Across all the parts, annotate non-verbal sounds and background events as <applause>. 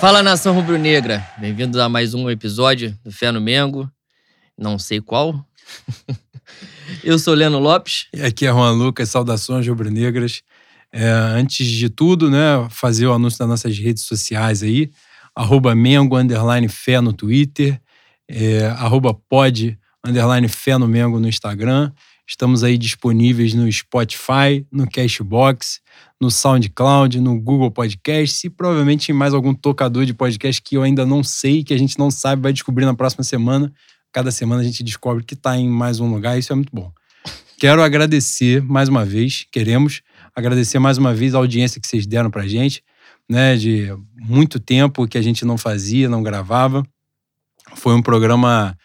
Fala nação rubro-negra, bem-vindos a mais um episódio do Fé no Mengo, não sei qual. <laughs> Eu sou Leno Lopes. E aqui é Juan Lucas, saudações rubro-negras. É, antes de tudo, né, fazer o anúncio das nossas redes sociais aí, arroba Mengo, underline Fé no Twitter, é, arroba pod, underline Fé no Mengo no Instagram. Estamos aí disponíveis no Spotify, no Cashbox, no SoundCloud, no Google Podcast e provavelmente em mais algum tocador de podcast que eu ainda não sei, que a gente não sabe, vai descobrir na próxima semana. Cada semana a gente descobre que está em mais um lugar, isso é muito bom. Quero agradecer mais uma vez, queremos agradecer mais uma vez a audiência que vocês deram pra gente, né, de muito tempo que a gente não fazia, não gravava. Foi um programa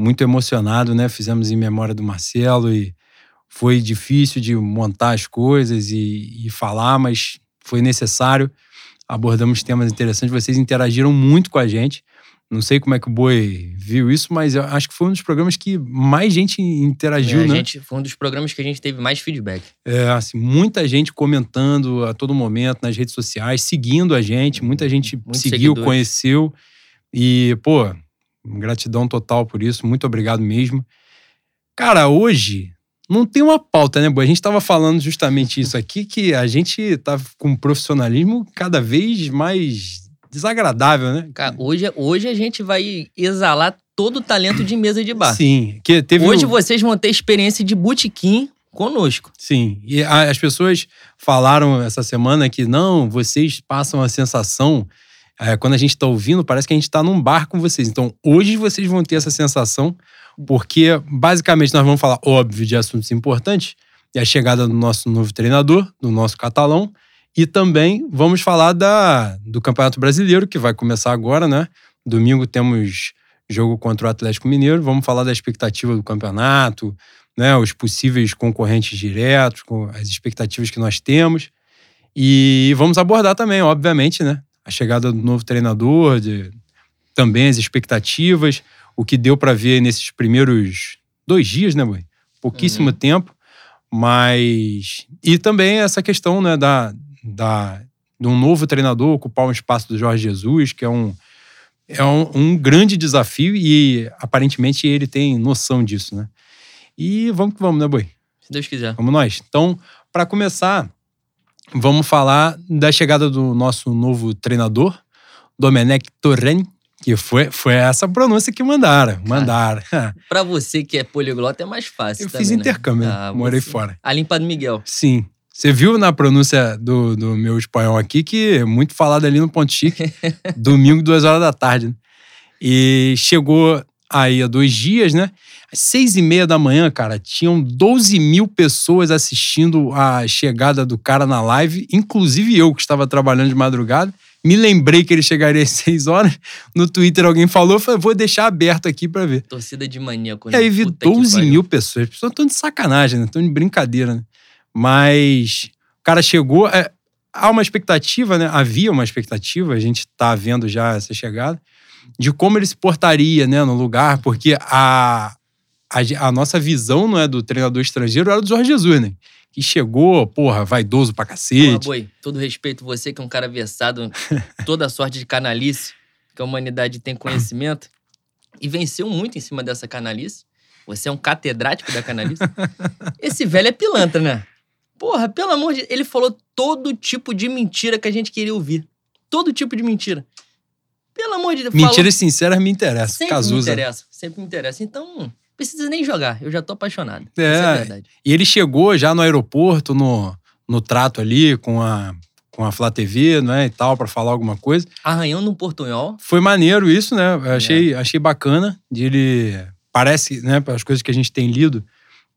muito emocionado, né? Fizemos em memória do Marcelo e foi difícil de montar as coisas e, e falar, mas foi necessário. Abordamos temas interessantes, vocês interagiram muito com a gente. Não sei como é que o Boi viu isso, mas eu acho que foi um dos programas que mais gente interagiu, É, né? gente, foi um dos programas que a gente teve mais feedback. É, assim, muita gente comentando a todo momento nas redes sociais, seguindo a gente, muita gente Muitos seguiu, seguidores. conheceu. E, pô, gratidão total por isso, muito obrigado mesmo. Cara, hoje não tem uma pauta, né, Boi? A gente tava falando justamente isso aqui, que a gente tá com um profissionalismo cada vez mais desagradável, né? Cara, hoje, hoje a gente vai exalar todo o talento de mesa de bar. Sim, que teve Hoje um- vocês vão ter experiência de botequim conosco. Sim, e as pessoas falaram essa semana que não, vocês passam a sensação, é, quando a gente está ouvindo, parece que a gente está num bar com vocês. Então, hoje vocês vão ter essa sensação, porque basicamente nós vamos falar, óbvio, de assuntos importantes, e a chegada do nosso novo treinador, do nosso catalão, e também vamos falar da, do Campeonato Brasileiro, que vai começar agora, né? Domingo temos jogo contra o Atlético Mineiro, vamos falar da expectativa do campeonato, né, os possíveis concorrentes diretos, as expectativas que nós temos. E vamos abordar também, obviamente, né, a chegada do novo treinador, de, também as expectativas, o que deu para ver nesses primeiros dois dias, né, Boi? Pouquíssimo Uhum. tempo, mas. E também essa questão, né, da, da, de um novo treinador ocupar um espaço do Jorge Jesus, que é um. É um, um grande desafio e aparentemente ele tem noção disso, né? E vamos que vamos, né, Boi? Se Deus quiser. Vamos nós. Então, para começar, vamos falar da chegada do nosso novo treinador, Domenech Torren, que foi, foi essa pronúncia que mandaram. <laughs> Mandaram. Pra você que é poliglota é mais fácil. Eu também, fiz né? intercâmbio, né? Ah, morei você- fora. A limpa do Miguel. Sim. Você viu na pronúncia do, do meu espanhol aqui que é muito falado ali no Ponto Chique, <laughs> domingo, duas horas da tarde. né? E chegou aí há dois dias, né? Às seis e meia da manhã, cara, tinham 12 mil pessoas assistindo a chegada do cara na live, inclusive eu que estava trabalhando de madrugada. Me lembrei que ele chegaria às <laughs> seis horas. No Twitter alguém falou, eu falei, vou deixar aberto aqui para ver. Torcida de maníaco. E aí vi Puta que 12 pariu. mil pessoas. As pessoas estão de sacanagem, né? Estão de brincadeira, né? Mas o cara chegou. é, há uma expectativa, né? Havia uma expectativa, a gente tá vendo já essa chegada, de como ele se portaria, né, no lugar, porque a, a, a nossa visão não é do treinador estrangeiro, era do Jorge Jesus, né? Que chegou, porra, vaidoso pra Porra, cacete. boi, todo respeito, você que é um cara versado, <laughs> toda sorte de canalice, que a humanidade tem conhecimento, e venceu muito em cima dessa canalice. Você é um catedrático da canalice. <laughs> Esse velho é pilantra, né? Porra, pelo amor de Ele falou todo tipo de mentira que a gente queria ouvir. Todo tipo de mentira. Pelo amor de Deus. falou- Mentiras sinceras me interessam. Sempre me Cazuza. interessa, sempre me interessa. Então, não precisa nem jogar, eu já tô apaixonado. É. É verdade. E ele chegou já no aeroporto, no, no trato ali com a, com a Flá TV, né, e tal, pra falar alguma coisa. Arranhando um portunhol. Foi maneiro isso, né? Eu É. achei, achei bacana de ele. Parece, né, pelas coisas que a gente tem lido,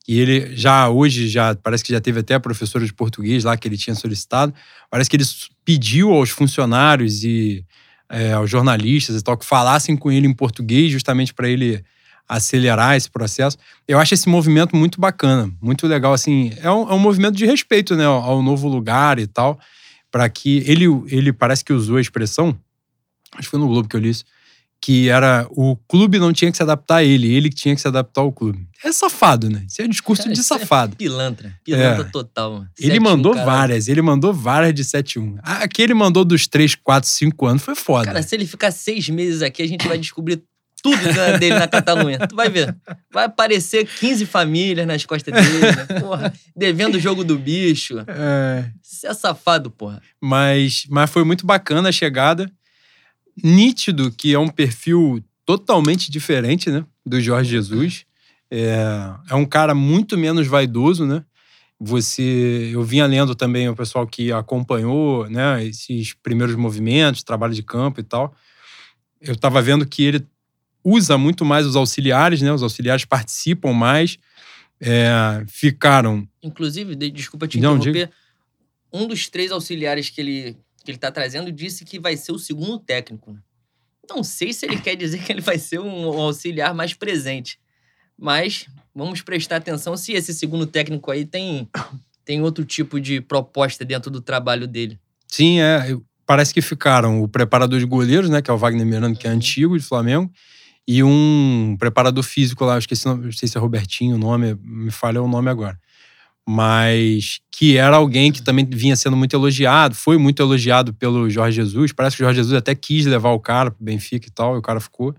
e ele já hoje, já parece que já teve até a professora de português lá que ele tinha solicitado. Parece que ele pediu aos funcionários e é, aos jornalistas e tal que falassem com ele em português, justamente para ele acelerar esse processo. Eu acho esse movimento muito bacana, muito legal. Assim, é um, é um movimento de respeito né, ao, novo lugar e tal, para que ele, ele parece que usou a expressão, acho que foi no Globo que eu li isso, que era o clube não tinha que se adaptar a ele, ele que tinha que se adaptar ao clube. É safado, né? Isso é um discurso Cara, de é safado. Pilantra. Pilantra É. total. mano. Ele 7-1, mandou várias, ele mandou várias de 7-1. A que ele mandou dos 3, 4, 5 anos foi foda. Cara, se ele ficar seis meses aqui, a gente vai descobrir tudo dele na Catalunha. Tu vai ver. Vai aparecer 15 famílias nas costas dele, né? Porra, devendo o jogo do bicho. É, Você é safado, porra. mas, mas foi muito bacana a chegada. Nítido que é um perfil totalmente diferente, né? Do Jorge Jesus. É, é um cara muito menos vaidoso, né? Você, eu vinha lendo também o pessoal que acompanhou, né? Esses primeiros movimentos, trabalho de campo e tal. Eu estava vendo que ele usa muito mais os auxiliares, né? Os auxiliares participam mais. É, ficaram Inclusive, de- desculpa te Não, interromper, um dos três auxiliares que ele, que ele tá trazendo disse que vai ser o segundo técnico. né? Não sei se ele quer dizer que ele vai ser um auxiliar mais presente, mas vamos prestar atenção se esse segundo técnico aí tem, tem outro tipo de proposta dentro do trabalho dele. Sim, é. Parece que ficaram o preparador de goleiros, né? Que é o Wagner Miranda, que é Uhum. antigo de Flamengo, e um preparador físico lá, eu esqueci, não sei se é Robertinho o nome, me falha o nome agora. Mas que era alguém que também vinha sendo muito elogiado, foi muito elogiado pelo Jorge Jesus. Parece que o Jorge Jesus até quis levar o cara pro Benfica e tal, e o cara ficou.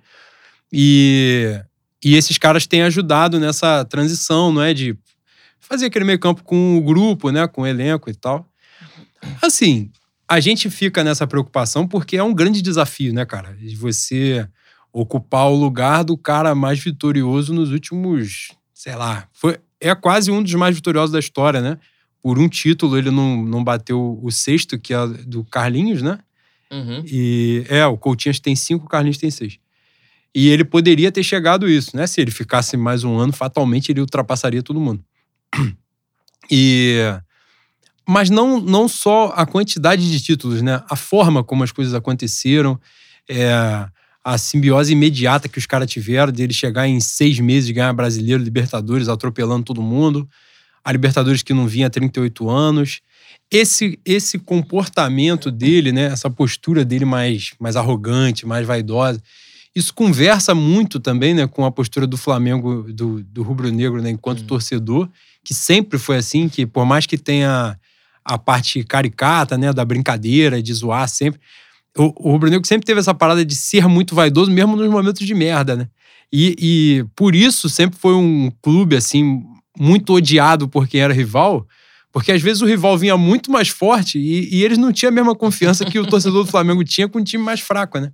E, e esses caras têm ajudado nessa transição, não é? De fazer aquele meio campo com o grupo, né? Com o elenco e tal. Assim, a gente fica nessa preocupação porque é um grande desafio, né, cara? Você ocupar o lugar do cara mais vitorioso nos últimos, sei lá, foi, é quase um dos mais vitoriosos da história, né? Por um título ele não, não bateu o sexto, que é do Carlinhos, né? Uhum. E é, o Coutinho tem cinco, o Carlinhos tem seis. E ele poderia ter chegado isso, né? Se ele ficasse mais um ano, fatalmente ele ultrapassaria todo mundo. E mas não, não só a quantidade de títulos, né? A forma como as coisas aconteceram, é, a simbiose imediata que os caras tiveram, dele chegar em seis meses e ganhar brasileiro, Libertadores, atropelando todo mundo, a Libertadores que não vinha há 38 anos. Esse, esse comportamento dele, né? Essa postura dele mais, mais arrogante, mais vaidosa, isso conversa muito também né, com a postura do Flamengo, do, do rubro-negro, né, enquanto Hum. torcedor, que sempre foi assim, que por mais que tenha a parte caricata, né, da brincadeira, de zoar sempre, o, o rubro-negro sempre teve essa parada de ser muito vaidoso, mesmo nos momentos de merda, né? E, e por isso sempre foi um clube, assim, muito odiado por quem era rival, porque às vezes o rival vinha muito mais forte e, e eles não tinham a mesma confiança que o torcedor do Flamengo tinha com um time mais fraco, né?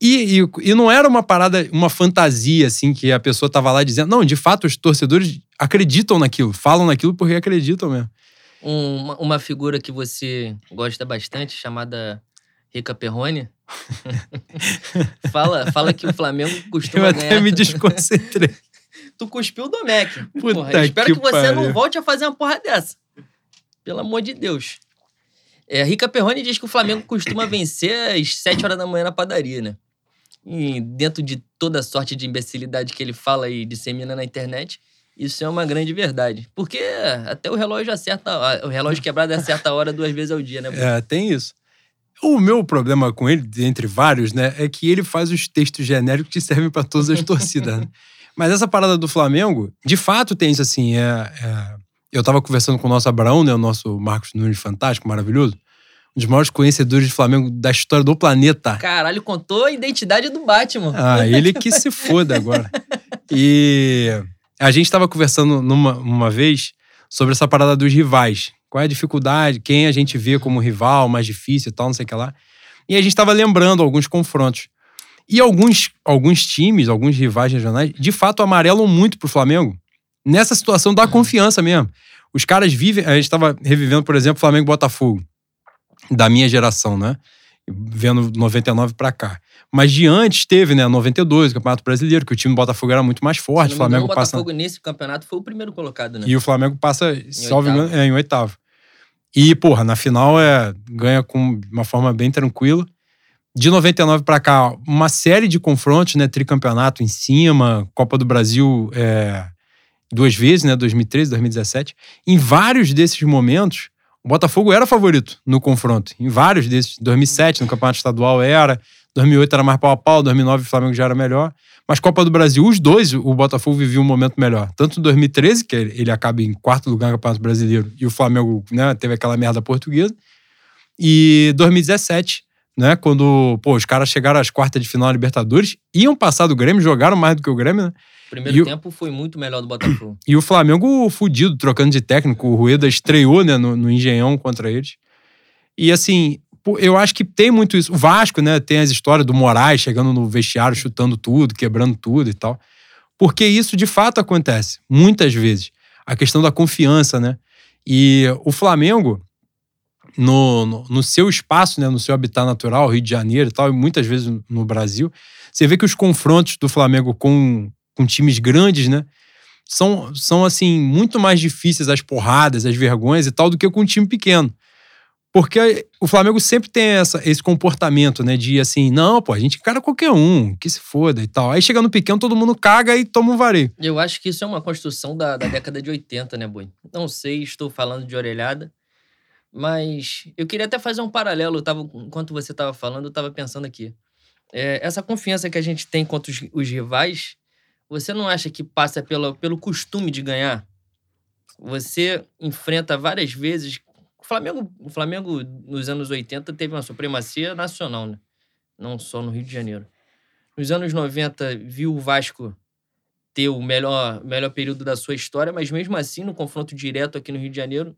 E, e, e não era uma parada, uma fantasia, assim, que a pessoa tava lá dizendo. Não, de fato, os torcedores acreditam naquilo, falam naquilo porque acreditam mesmo. Um- uma figura que você gosta bastante, chamada Rica Perrone. <laughs> fala, fala que o Flamengo Eu costuma até ganhar. me desconcentrei. <laughs> Tu cuspiu o Domecq. Eu espero que que, você pariu. não volte a fazer uma porra dessa. Pelo amor de Deus. É, Rica Perrone diz que o Flamengo costuma vencer às 7 horas da manhã na padaria, né? E dentro de toda a sorte de imbecilidade que ele fala e dissemina na internet, isso é uma grande verdade. Porque até o relógio acerta, o relógio quebrado acerta a hora duas vezes ao dia, né? É, tem isso. O meu problema com ele, entre vários, né, é que ele faz os textos genéricos que servem para todas as <laughs> torcidas. né? Mas essa parada do Flamengo, de fato tem isso assim. É, é- eu tava conversando com o nosso Abraão, né, o nosso Marcos Nunes fantástico, maravilhoso, um dos maiores conhecedores de Flamengo da história do planeta. Caralho, contou a identidade do Batman. Ah, ele que se foda agora. E a gente estava conversando numa uma vez sobre essa parada dos rivais. Qual é a dificuldade, quem a gente vê como rival, mais difícil e tal, não sei o que lá. E a gente estava lembrando alguns confrontos. E alguns, alguns times, alguns rivais regionais, de fato amarelam muito pro Flamengo. Nessa situação da confiança mesmo. Os caras vivem. A gente estava revivendo, por exemplo, Flamengo Botafogo. Da minha geração, né? Vendo 99 pra cá. Mas de antes teve, né? 92, o Campeonato Brasileiro, que o time do Botafogo era muito mais forte. não O Flamengo o passa. Botafogo nesse campeonato foi o primeiro colocado, né? E o Flamengo passa, salvo oitavo. engano, é, em oitavo. E, porra, na final é, ganha com uma forma bem tranquila. De 99 pra cá, uma série de confrontos, né? Tricampeonato em cima, Copa do Brasil é, duas vezes, né? 2013, 2017. Em vários desses momentos, o Botafogo era favorito no confronto. Em vários desses. 2007, no Campeonato Estadual era. 2008 era mais pau a pau, 2009 o Flamengo já era melhor. Mas Copa do Brasil, os dois, o Botafogo vivia um momento melhor. Tanto em 2013, que ele acaba em quarto lugar no Campeonato Brasileiro, e o Flamengo né, teve aquela merda portuguesa. E 2017, né, quando pô, os caras chegaram às quartas de final da Libertadores, iam passar do Grêmio, jogaram mais do que o Grêmio, né? O primeiro e tempo o... foi muito melhor do Botafogo. <coughs> E o Flamengo fudido, trocando de técnico. O Rueda estreou né, no, no Engenhão contra eles. E assim, eu acho que tem muito isso. O Vasco, né, tem as histórias do Moraes chegando no vestiário, chutando tudo, quebrando tudo e tal. Porque isso de fato acontece, muitas vezes. A questão da confiança, né? E o Flamengo, no, no, no, seu espaço, né, no seu habitat natural, Rio de Janeiro e tal, e muitas vezes no Brasil, você vê que os confrontos do Flamengo com, com times grandes, né, são, são assim, muito mais difíceis as porradas, as vergonhas e tal, do que com um time pequeno. Porque o Flamengo sempre tem essa, esse comportamento, né? De assim, não, pô, a gente encara qualquer um, que se foda e tal. Aí chega no pequeno, todo mundo caga e toma um vareio. Eu acho que isso é uma construção da, da década de 80, né, Boi? Não sei, estou falando de orelhada. Mas eu queria até fazer um paralelo. Eu tava, enquanto você estava falando, eu estava pensando aqui. É, essa confiança que a gente tem contra os, os, rivais, você não acha que passa pelo, pelo costume de ganhar? Você enfrenta várias vezes o Flamengo, o Flamengo, nos anos 80, teve uma supremacia nacional, né? Não só no Rio de Janeiro. Nos anos 90, viu o Vasco ter o melhor, melhor período da sua história, mas mesmo assim, no confronto direto aqui no Rio de Janeiro,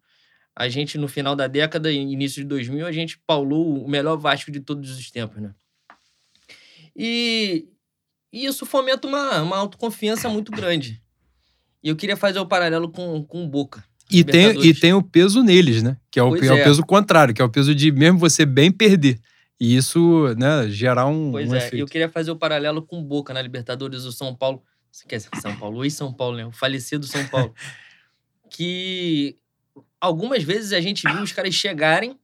a gente, no final da década, início de 2000, a gente paulou o melhor Vasco de todos os tempos, né? E, e isso fomenta uma, uma autoconfiança muito grande. E eu queria fazer o paralelo com, com o Boca. E tem, e tem o peso neles, né? Que é o, é, é o peso contrário, que é o peso de mesmo você bem perder. E isso, né, gerar um. Pois um é, efeito. eu queria fazer o paralelo com o Boca na Libertadores do São Paulo. Você quer São Paulo? e São Paulo, né? O falecido São Paulo. <laughs> que algumas vezes a gente viu os caras chegarem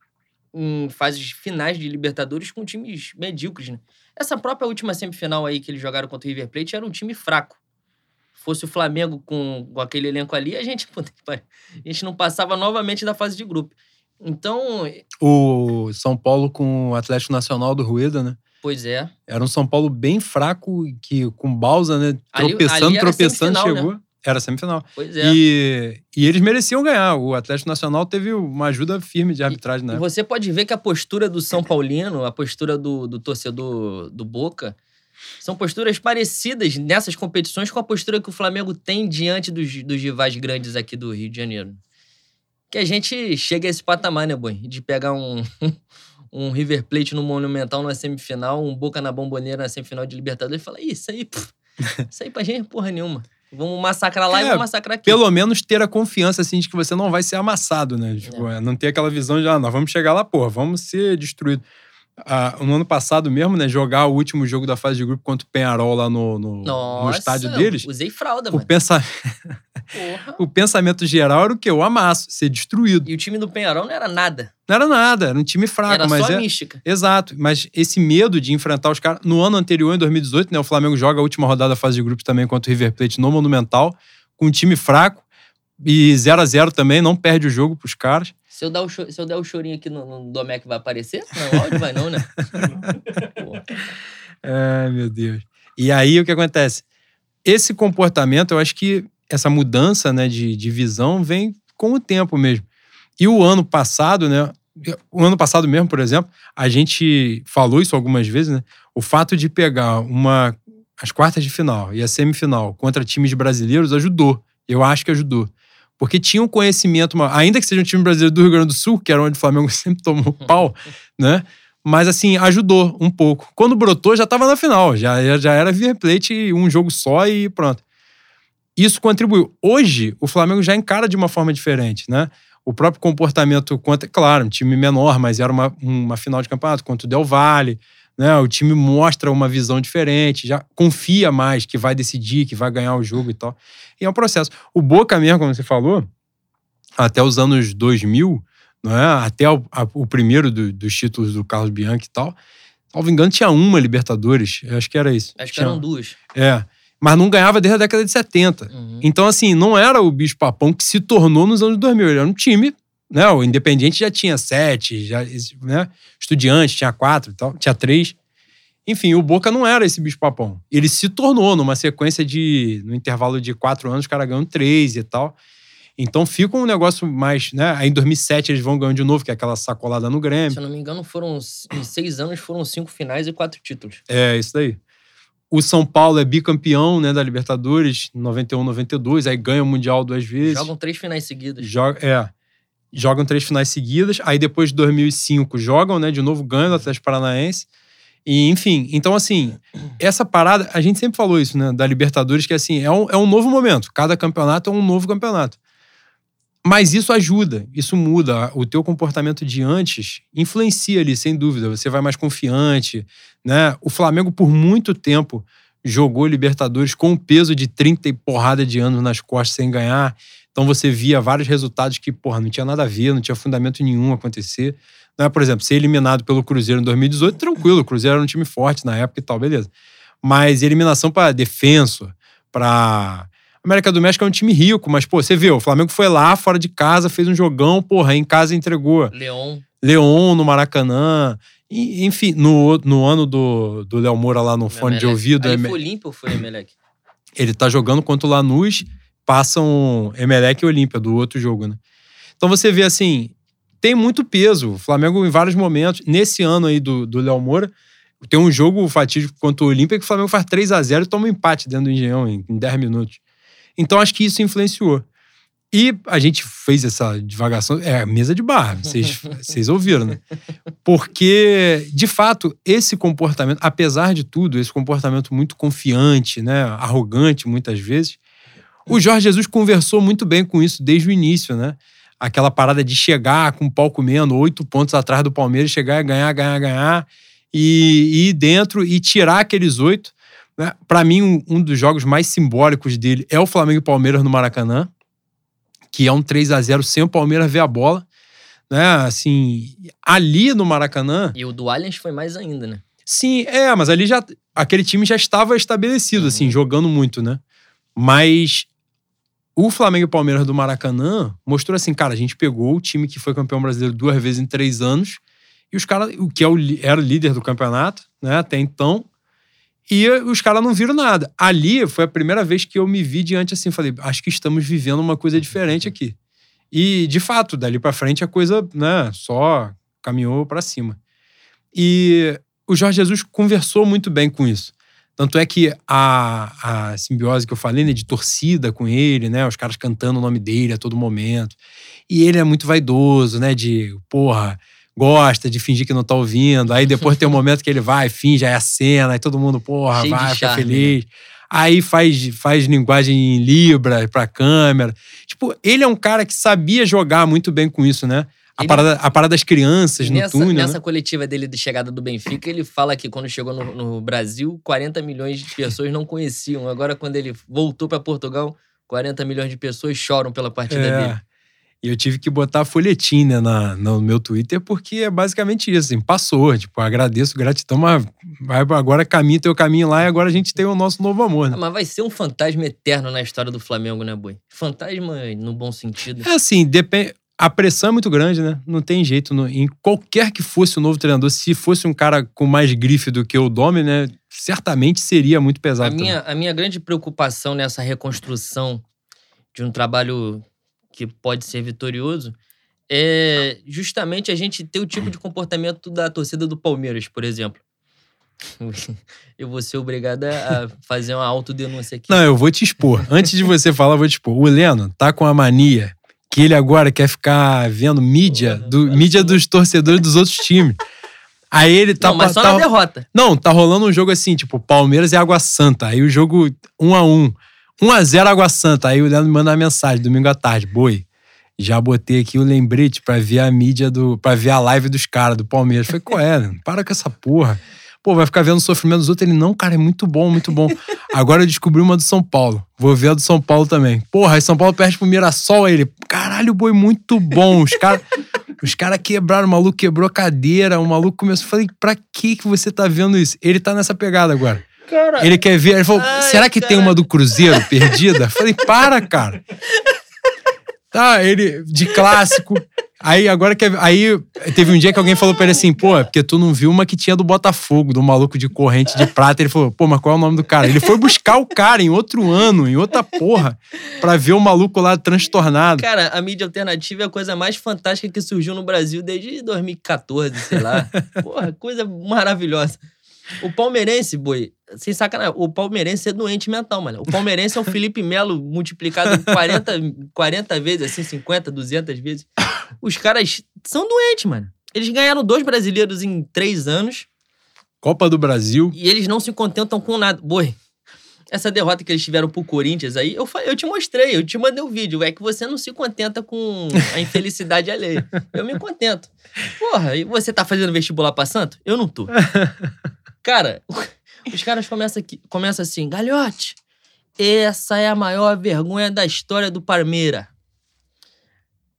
em fases finais de Libertadores com times medíocres, né? Essa própria última semifinal aí que eles jogaram contra o River Plate era um time fraco fosse o Flamengo com, com aquele elenco ali, a gente, <laughs> a gente não passava novamente da fase de grupo. Então. O São Paulo com o Atlético Nacional do Rueda, né? Pois é. Era um São Paulo bem fraco, que com Balsa, né? Tropeçando, ali, ali tropeçando, chegou. Né? Era semifinal. Pois é. E, e eles mereciam ganhar. O Atlético Nacional teve uma ajuda firme de arbitragem, né? Você pode ver que a postura do São Paulino, a postura do, do torcedor do Boca, são posturas parecidas nessas competições com a postura que o Flamengo tem diante dos, dos rivais grandes aqui do Rio de Janeiro. Que a gente chega a esse patamar, né, Boi? De pegar um, <laughs> um River Plate no Monumental na semifinal, um Boca na Bomboneira na semifinal de Libertadores e falar, isso aí, pff, <laughs> isso aí pra gente é porra nenhuma. Vamos massacrar lá é, e vamos massacrar aqui. Pelo menos ter a confiança, assim, de que você não vai ser amassado, né? Tipo, é. não ter aquela visão de, ah, nós vamos chegar lá, porra, vamos ser destruídos no ano passado mesmo, né? Jogar o último jogo da fase de grupo contra o Penharol lá no, no, Nossa, no estádio deles. Usei fralda, o pensa... <laughs> o pensamento geral era o quê? O amasso, ser destruído. E o time do Penharol não era nada. Não era nada, era um time fraco. Era mas só é... mística. Exato, mas esse medo de enfrentar os caras. No ano anterior, em 2018, né? O Flamengo joga a última rodada da fase de grupos também contra o River Plate no Monumental, com um time fraco. E 0 a 0 também, não perde o jogo pros caras. Se eu, dar o se eu der o chorinho aqui no, no Domec, vai aparecer? Não, o áudio vai não, né? <laughs> Ai, meu Deus. E aí, o que acontece? Esse comportamento, eu acho que essa mudança né, de, de visão vem com o tempo mesmo. E o ano passado, né? O ano passado mesmo, por exemplo, a gente falou isso algumas vezes, né? O fato de pegar uma as quartas de final e a semifinal contra times brasileiros ajudou. Eu acho que ajudou porque tinha conhecimento, ainda que seja um time brasileiro do Rio Grande do Sul, que era onde o Flamengo <laughs> sempre tomou pau, né? Mas assim, ajudou um pouco. Quando brotou, já estava na final, já, já era River Plate, um jogo só e pronto. Isso contribuiu. Hoje, o Flamengo já encara de uma forma diferente, né? O próprio comportamento contra, claro, um time menor, mas era uma, uma final de campeonato contra o Del Valle, né? O time mostra uma visão diferente, já confia mais que vai decidir, que vai ganhar o jogo e tal. E é um processo. O Boca mesmo, como você falou, até os anos 2000, não é? até o, a, o primeiro do, dos títulos do Carlos Bianchi e tal, salvo engano, tinha uma Libertadores. Acho que era isso. Acho tinha, que eram duas. É. Mas não ganhava desde a década de 70. Uhum. Então, assim, não era o bicho papão que se tornou nos anos 2000. Ele era um time né? O Independiente já tinha sete, já, né? Estudiante tinha quatro tal, tinha três. Enfim, o Boca não era esse bicho-papão. Ele se tornou numa sequência de. No intervalo de quatro anos, os caras ganham três e tal. Então fica um negócio mais. Né? Aí em 2007 eles vão ganhando de novo, que é aquela sacolada no Grêmio. Se eu não me engano, foram em seis anos, foram cinco finais e quatro títulos. É, isso daí. O São Paulo é bicampeão né, da Libertadores, 91, 92, aí ganha o Mundial duas vezes. Jogam três finais seguidas. Joga, é. Jogam três finais seguidas. Aí depois de 2005 jogam, né? De novo ganham o Atlético Paranaense. E, enfim, então assim, essa parada, a gente sempre falou isso, né? Da Libertadores, que assim, é um, é um novo momento. Cada campeonato é um novo campeonato. Mas isso ajuda, isso muda. O teu comportamento de antes influencia ali, sem dúvida. Você vai mais confiante, né? O Flamengo, por muito tempo, jogou Libertadores com o peso de 30 e porrada de anos nas costas sem ganhar. Então você via vários resultados que, porra, não tinha nada a ver, não tinha fundamento nenhum acontecer. Né? Por exemplo, ser eliminado pelo Cruzeiro em 2018, tranquilo, o Cruzeiro era um time forte na época e tal, beleza. Mas eliminação para defenso, para América do México é um time rico, mas, pô, você viu, o Flamengo foi lá, fora de casa, fez um jogão, porra, em casa entregou. Leon. Leon no Maracanã. E, enfim, no, no ano do, do Léo Moura lá no fone de ouvido. Aí foi Olímpia ou foi Emelec? Ele tá jogando contra o Lanús, passam Emelec e Olímpia do outro jogo, né? Então você vê assim, tem muito peso. O Flamengo, em vários momentos, nesse ano aí do, do Léo Moura, tem um jogo fatídico contra o Olímpia que o Flamengo faz 3 a 0 e toma um empate dentro do Engenhão em, em 10 minutos. Então acho que isso influenciou. E a gente fez essa divagação, é mesa de bar, vocês, <laughs> vocês ouviram, né? Porque, de fato, esse comportamento, apesar de tudo, esse comportamento muito confiante, né, arrogante muitas vezes, o Jorge Jesus conversou muito bem com isso desde o início, né? aquela parada de chegar com o pau comendo, oito pontos atrás do Palmeiras, chegar e ganhar, ganhar, ganhar, e, e ir dentro e tirar aqueles oito. Né? Para mim, um, um, dos jogos mais simbólicos dele é o Flamengo e Palmeiras no Maracanã, que é um 3 a 0 sem o Palmeiras ver a bola. Né? Assim, ali no Maracanã. E o do Allianz foi mais ainda, né? Sim, é, mas ali já. Aquele time já estava estabelecido, assim, uhum. assim, jogando muito, né? Mas o Flamengo e o Palmeiras do Maracanã mostrou assim, cara, a gente pegou o time que foi campeão brasileiro duas vezes em três anos, e os caras, o que é o, era o líder do campeonato, né, até então, e os caras não viram nada. Ali foi a primeira vez que eu me vi diante assim, falei, acho que estamos vivendo uma coisa diferente aqui. E, de fato, dali para frente a coisa, né, só caminhou para cima. E o Jorge Jesus conversou muito bem com isso. Tanto é que a, a simbiose que eu falei, né, de torcida com ele, né, os caras cantando o nome dele a todo momento. E ele é muito vaidoso, né, de, porra, gosta de fingir que não tá ouvindo. Aí depois tem um momento que ele vai, finge, aí a cena, aí todo mundo, porra, Cheio vai, fica feliz. Né? Aí faz, faz linguagem em Libra pra câmera. Tipo, ele é um cara que sabia jogar muito bem com isso, né? A, ele... parada, a parada das crianças no nessa, túnel. Nessa né? coletiva dele de chegada do Benfica, ele fala que quando chegou no, no Brasil, 40 milhões de pessoas não conheciam. Agora, quando ele voltou para Portugal, 40 milhões de pessoas choram pela partida é. dele. E eu tive que botar folhetim né, na, no meu Twitter, porque é basicamente isso, assim, passou. Tipo, agradeço, gratidão, mas vai agora caminho, teu caminho lá e agora a gente tem o nosso novo amor. Né? Ah, mas vai ser um fantasma eterno na história do Flamengo, né, Boi? Fantasma no bom sentido. É assim, depende a pressão é muito grande, né? Não tem jeito. No, em qualquer que fosse o novo treinador, se fosse um cara com mais grife do que o Domi, né? Certamente seria muito pesado. A minha, a minha grande preocupação nessa reconstrução de um trabalho que pode ser vitorioso é justamente a gente ter o tipo de comportamento da torcida do Palmeiras, por exemplo. <laughs> Eu vou ser obrigada a fazer uma autodenúncia aqui. Não, eu vou te expor. Antes de você falar, eu vou te expor. O Leno tá com a mania que ele agora quer ficar vendo mídia, do, mídia dos torcedores dos outros times. Aí ele tá. Não, mas só tá, na derrota. Não, tá rolando um jogo assim, tipo, Palmeiras e Água Santa. Aí o jogo 1 a 1 1 a 0 Água Santa. Aí o Leandro me manda uma mensagem, domingo à tarde. Boi, já botei aqui o lembrete pra ver a mídia do. pra ver a live dos caras do Palmeiras. Falei, qual é? Para com essa porra. Pô, vai ficar vendo o sofrimento dos outros. Ele, não, cara, é muito bom, muito bom. <laughs> Agora eu descobri uma do São Paulo. Vou ver a do São Paulo também. Porra, aí São Paulo perde pro Mirassol. Aí ele, caralho, boi, muito bom. Os caras os cara quebraram, o maluco quebrou a cadeira. O maluco começou. Falei, pra que que você tá vendo isso? Ele tá nessa pegada agora. Cara, ele quer ver. Ele falou, ai, será que cara. tem uma do Cruzeiro perdida? Falei, para, cara. <laughs> Tá, ele de clássico. Aí agora que aí teve um dia que alguém falou pra ele assim, pô, é porque tu não viu uma que tinha do Botafogo, do maluco de corrente de prata. Ele falou, pô, mas qual é o nome do cara? Ele foi buscar o cara em outro ano, em outra porra, pra ver o maluco lá transtornado. Cara, a mídia alternativa é a coisa mais fantástica que surgiu no Brasil desde 2014, sei lá. <laughs> Porra, coisa maravilhosa. O palmeirense, boi, sem sacanagem, o palmeirense é doente mental, mano. O palmeirense é o Felipe Melo multiplicado 40, 40 vezes, assim, 50, 200 vezes. Os caras são doentes, mano. Eles ganharam dois brasileiros em três anos. Copa do Brasil. E eles não se contentam com nada. Boi, essa derrota que eles tiveram pro Corinthians aí, eu, eu te mostrei, eu te mandei o um vídeo. É que você não se contenta com a infelicidade alheia. Eu me contento. Porra, e você tá fazendo vestibular pra santo? Eu não tô. Cara, <laughs> os caras começam, aqui, começam assim, Galhote, essa é a maior vergonha da história do Parmeira.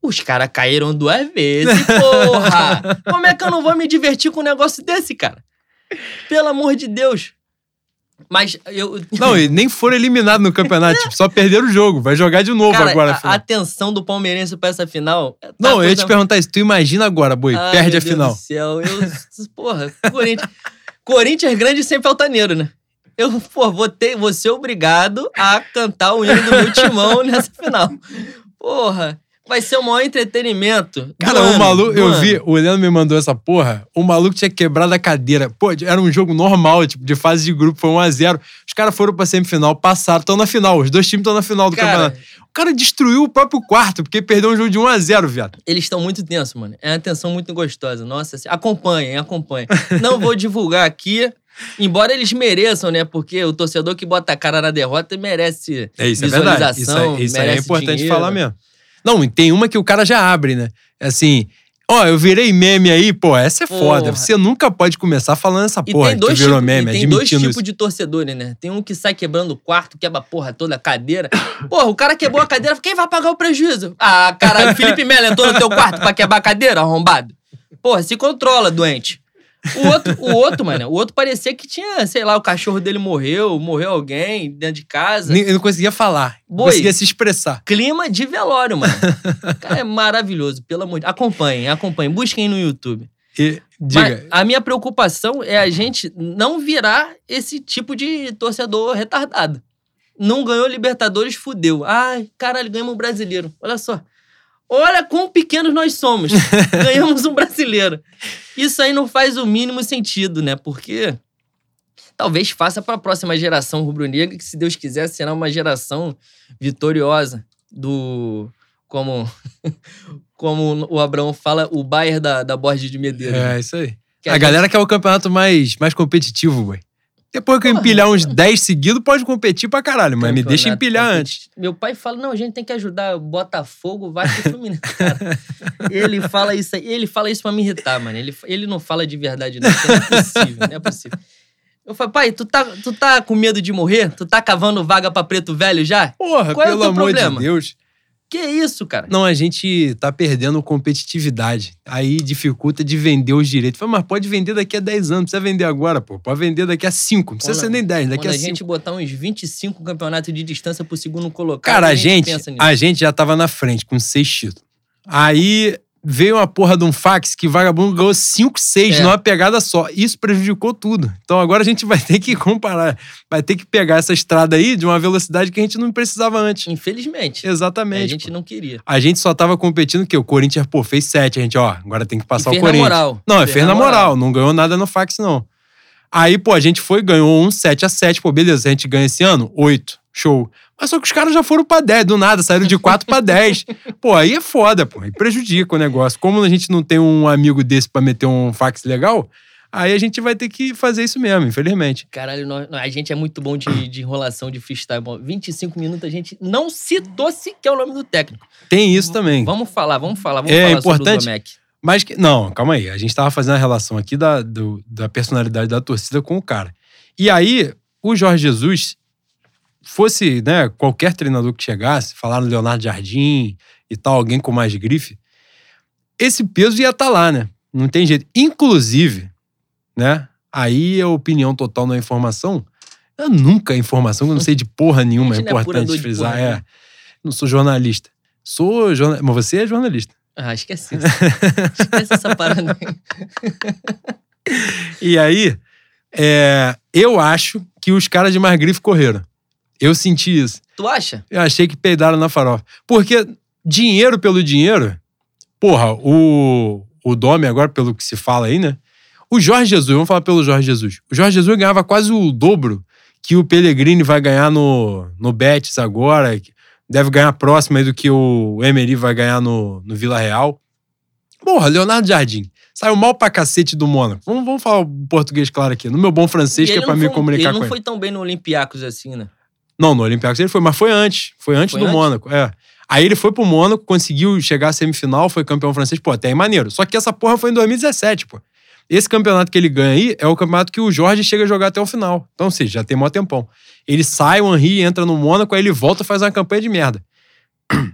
Os caras caíram duas vezes, <laughs> porra! Como é que eu não vou me divertir com um negócio desse, cara? Pelo amor de Deus. Mas eu. <laughs> Não, e nem foram eliminados no campeonato, tipo, só perderam o jogo. Vai jogar de novo Cara, agora. A, a atenção do palmeirense pra essa final. Tá não, eu ia te perguntar isso. Tu imagina agora, Boi, Ai, perde a final. Meu Deus do céu, eu. Porra, Corinthians. Corinthians grande sempre altaneiro, né? Eu, pô, vou, ter, vou ser obrigado a cantar o hino do meu timão <laughs> nessa final. Porra, vai ser o maior entretenimento. Cara, o maluco, eu ano. vi, o Leandro me mandou essa porra, o maluco tinha quebrado a cadeira. Pô, era um jogo normal, tipo, de fase de grupo, foi 1x0. Os caras foram pra semifinal, passaram, estão na final. Os dois times estão na final do cara, campeonato. O cara destruiu o próprio quarto, porque perdeu um jogo de 1x0, viado. Eles estão muito tensos, mano. É uma tensão muito gostosa. Nossa, assim, acompanhem, acompanhem. Não vou divulgar aqui, Embora eles mereçam, né? Porque o torcedor que bota a cara na derrota merece é, isso visualização, é verdade. Isso, é, isso merece é importante dinheiro. falar mesmo. Não, e tem uma que o cara já abre, né? Assim, ó, eu virei meme aí, pô, essa é Porra. foda. Você nunca pode começar falando essa E porra tem que dois, virou tipos, meme, e tem dois tipos de torcedores, né? Tem um que sai quebrando o quarto, quebra a porra toda, a cadeira. <coughs> Porra, o cara quebrou a cadeira, quem vai pagar o prejuízo? Ah, caralho, Felipe Melo entrou no teu quarto pra quebrar a cadeira, arrombado? Porra, se controla, doente. O outro, o outro, mano, o outro parecia que tinha, sei lá, o cachorro dele morreu, morreu alguém dentro de casa. Eu não conseguia falar, Boi. conseguia se expressar. Clima de velório, mano. <laughs> Cara, é maravilhoso, pelo amor de Acompanhem, acompanhem, busquem no YouTube. E, Mas diga, a minha preocupação é a gente não virar esse tipo de torcedor retardado. Não ganhou Libertadores, fudeu. Ai, caralho, ganhamos um brasileiro. Olha só. Olha quão pequenos nós somos. <laughs> Ganhamos um brasileiro. Isso aí não faz o mínimo sentido, né? Porque talvez faça para a próxima geração rubro-negra, que se Deus quiser será uma geração vitoriosa do como <laughs> como o Abraão fala, o Bayern da, da Borges de Medeiros. né? é isso aí. Que a gente- galera quer o campeonato mais, mais competitivo, boy. Depois que eu empilhar uns 10 seguidos, pode competir pra caralho, mas me deixa empilhar antes. Meu pai fala: não, a gente tem que ajudar o Botafogo, Vasco e Fluminense. Cara, ele fala isso aí, ele fala isso pra me irritar, mano. Ele, ele não fala de verdade, não. Não é possível, não é possível. Eu falo, pai, tu tá, tu tá com medo de morrer? Tu tá cavando vaga pra preto velho já? Porra, Qual é o pelo teu amor problema? de Deus. Que isso, cara? Não, a gente tá perdendo competitividade. Aí dificulta de vender os direitos. Fala, mas pode vender daqui a 10 anos, não precisa vender agora, pô. Pode vender daqui a 5, não precisa Quando- ser nem 10, daqui a a 5. gente botar uns 25 campeonatos de distância pro segundo colocado, Cara, a gente, pensa nisso. a gente já tava na frente com seis títulos. Aí veio uma porra de um fax que vagabundo ganhou 5, 6 É. numa pegada só. Isso prejudicou tudo. Então agora a gente <laughs> vai ter que comparar. Vai ter que pegar essa estrada aí de uma velocidade que a gente não precisava antes. Infelizmente. Exatamente. a gente pô. não queria. A gente só tava competindo que o Corinthians, pô, fez 7. A gente, ó, agora tem que passar o fez na Corinthians. moral. Não, é fez na moral. Não ganhou nada no fax, não. Aí, pô, a gente foi, ganhou um 7 a 7 Pô, beleza, a gente ganha esse ano? 8. Show. Mas só que os caras já foram pra 10, do nada, saíram de 4 pra 10. <laughs> Pô, aí é foda, pô. Aí prejudica o negócio. Como a gente não tem um amigo desse pra meter um fax legal, aí a gente vai ter que fazer isso mesmo, infelizmente. Caralho, nós- a gente é muito bom de, de enrolação de freestyle. Bom, 25 minutos a gente não citou sequer o nome do técnico. Tem isso também. Vamos falar, vamos falar, vamos É falar importante- sobre o Domecq. Mas que. Não, calma aí. A gente tava fazendo a relação aqui da, do- da personalidade da torcida com o cara. E aí, o Jorge Jesus, fosse, né, qualquer treinador que chegasse, falar no Leonardo Jardim e tal, alguém com mais grife, esse peso ia estar lá, né? Não tem jeito. Inclusive, né? Aí a opinião total é informação. Eu nunca é informação, eu não sei de porra nenhuma, é é importante de frisar. porra é, nenhuma. não sou jornalista. Sou jornalista. Mas você é jornalista. Ah, esqueci. esquece essa parada aí. <laughs> E aí, é, eu acho que os caras de Margrife correram. Eu senti isso. Tu acha? Eu achei que peidaram na farofa. Porque dinheiro pelo dinheiro, porra, o, o Dome, agora, pelo que se fala aí, né? O Jorge Jesus, vamos falar pelo Jorge Jesus. O Jorge Jesus ganhava quase o dobro que o Pellegrini vai ganhar no, no Betis agora. Deve ganhar próximo aí do que o Emery vai ganhar no, no Vila Real. Porra, Leonardo Jardim. Saiu mal pra cacete do Mônaco. Vamos, vamos falar o português claro aqui. No meu bom francês, que é pra me comunicar com ele. Ele não foi tão bem no Olympiacos assim, né? Não, no Olympiacos ele foi, mas foi antes. Foi antes foi do antes? Mônaco, é. Aí ele foi pro Mônaco, conseguiu chegar à semifinal, foi campeão francês, pô, até é maneiro. Só que essa porra foi em 2017, pô. Esse campeonato que ele ganha aí é o campeonato que o Jorge chega a jogar até o final. Então, ou seja, já tem mó tempão. Ele sai, o Henry entra no Mônaco, aí ele volta e faz uma campanha de merda. <clears throat>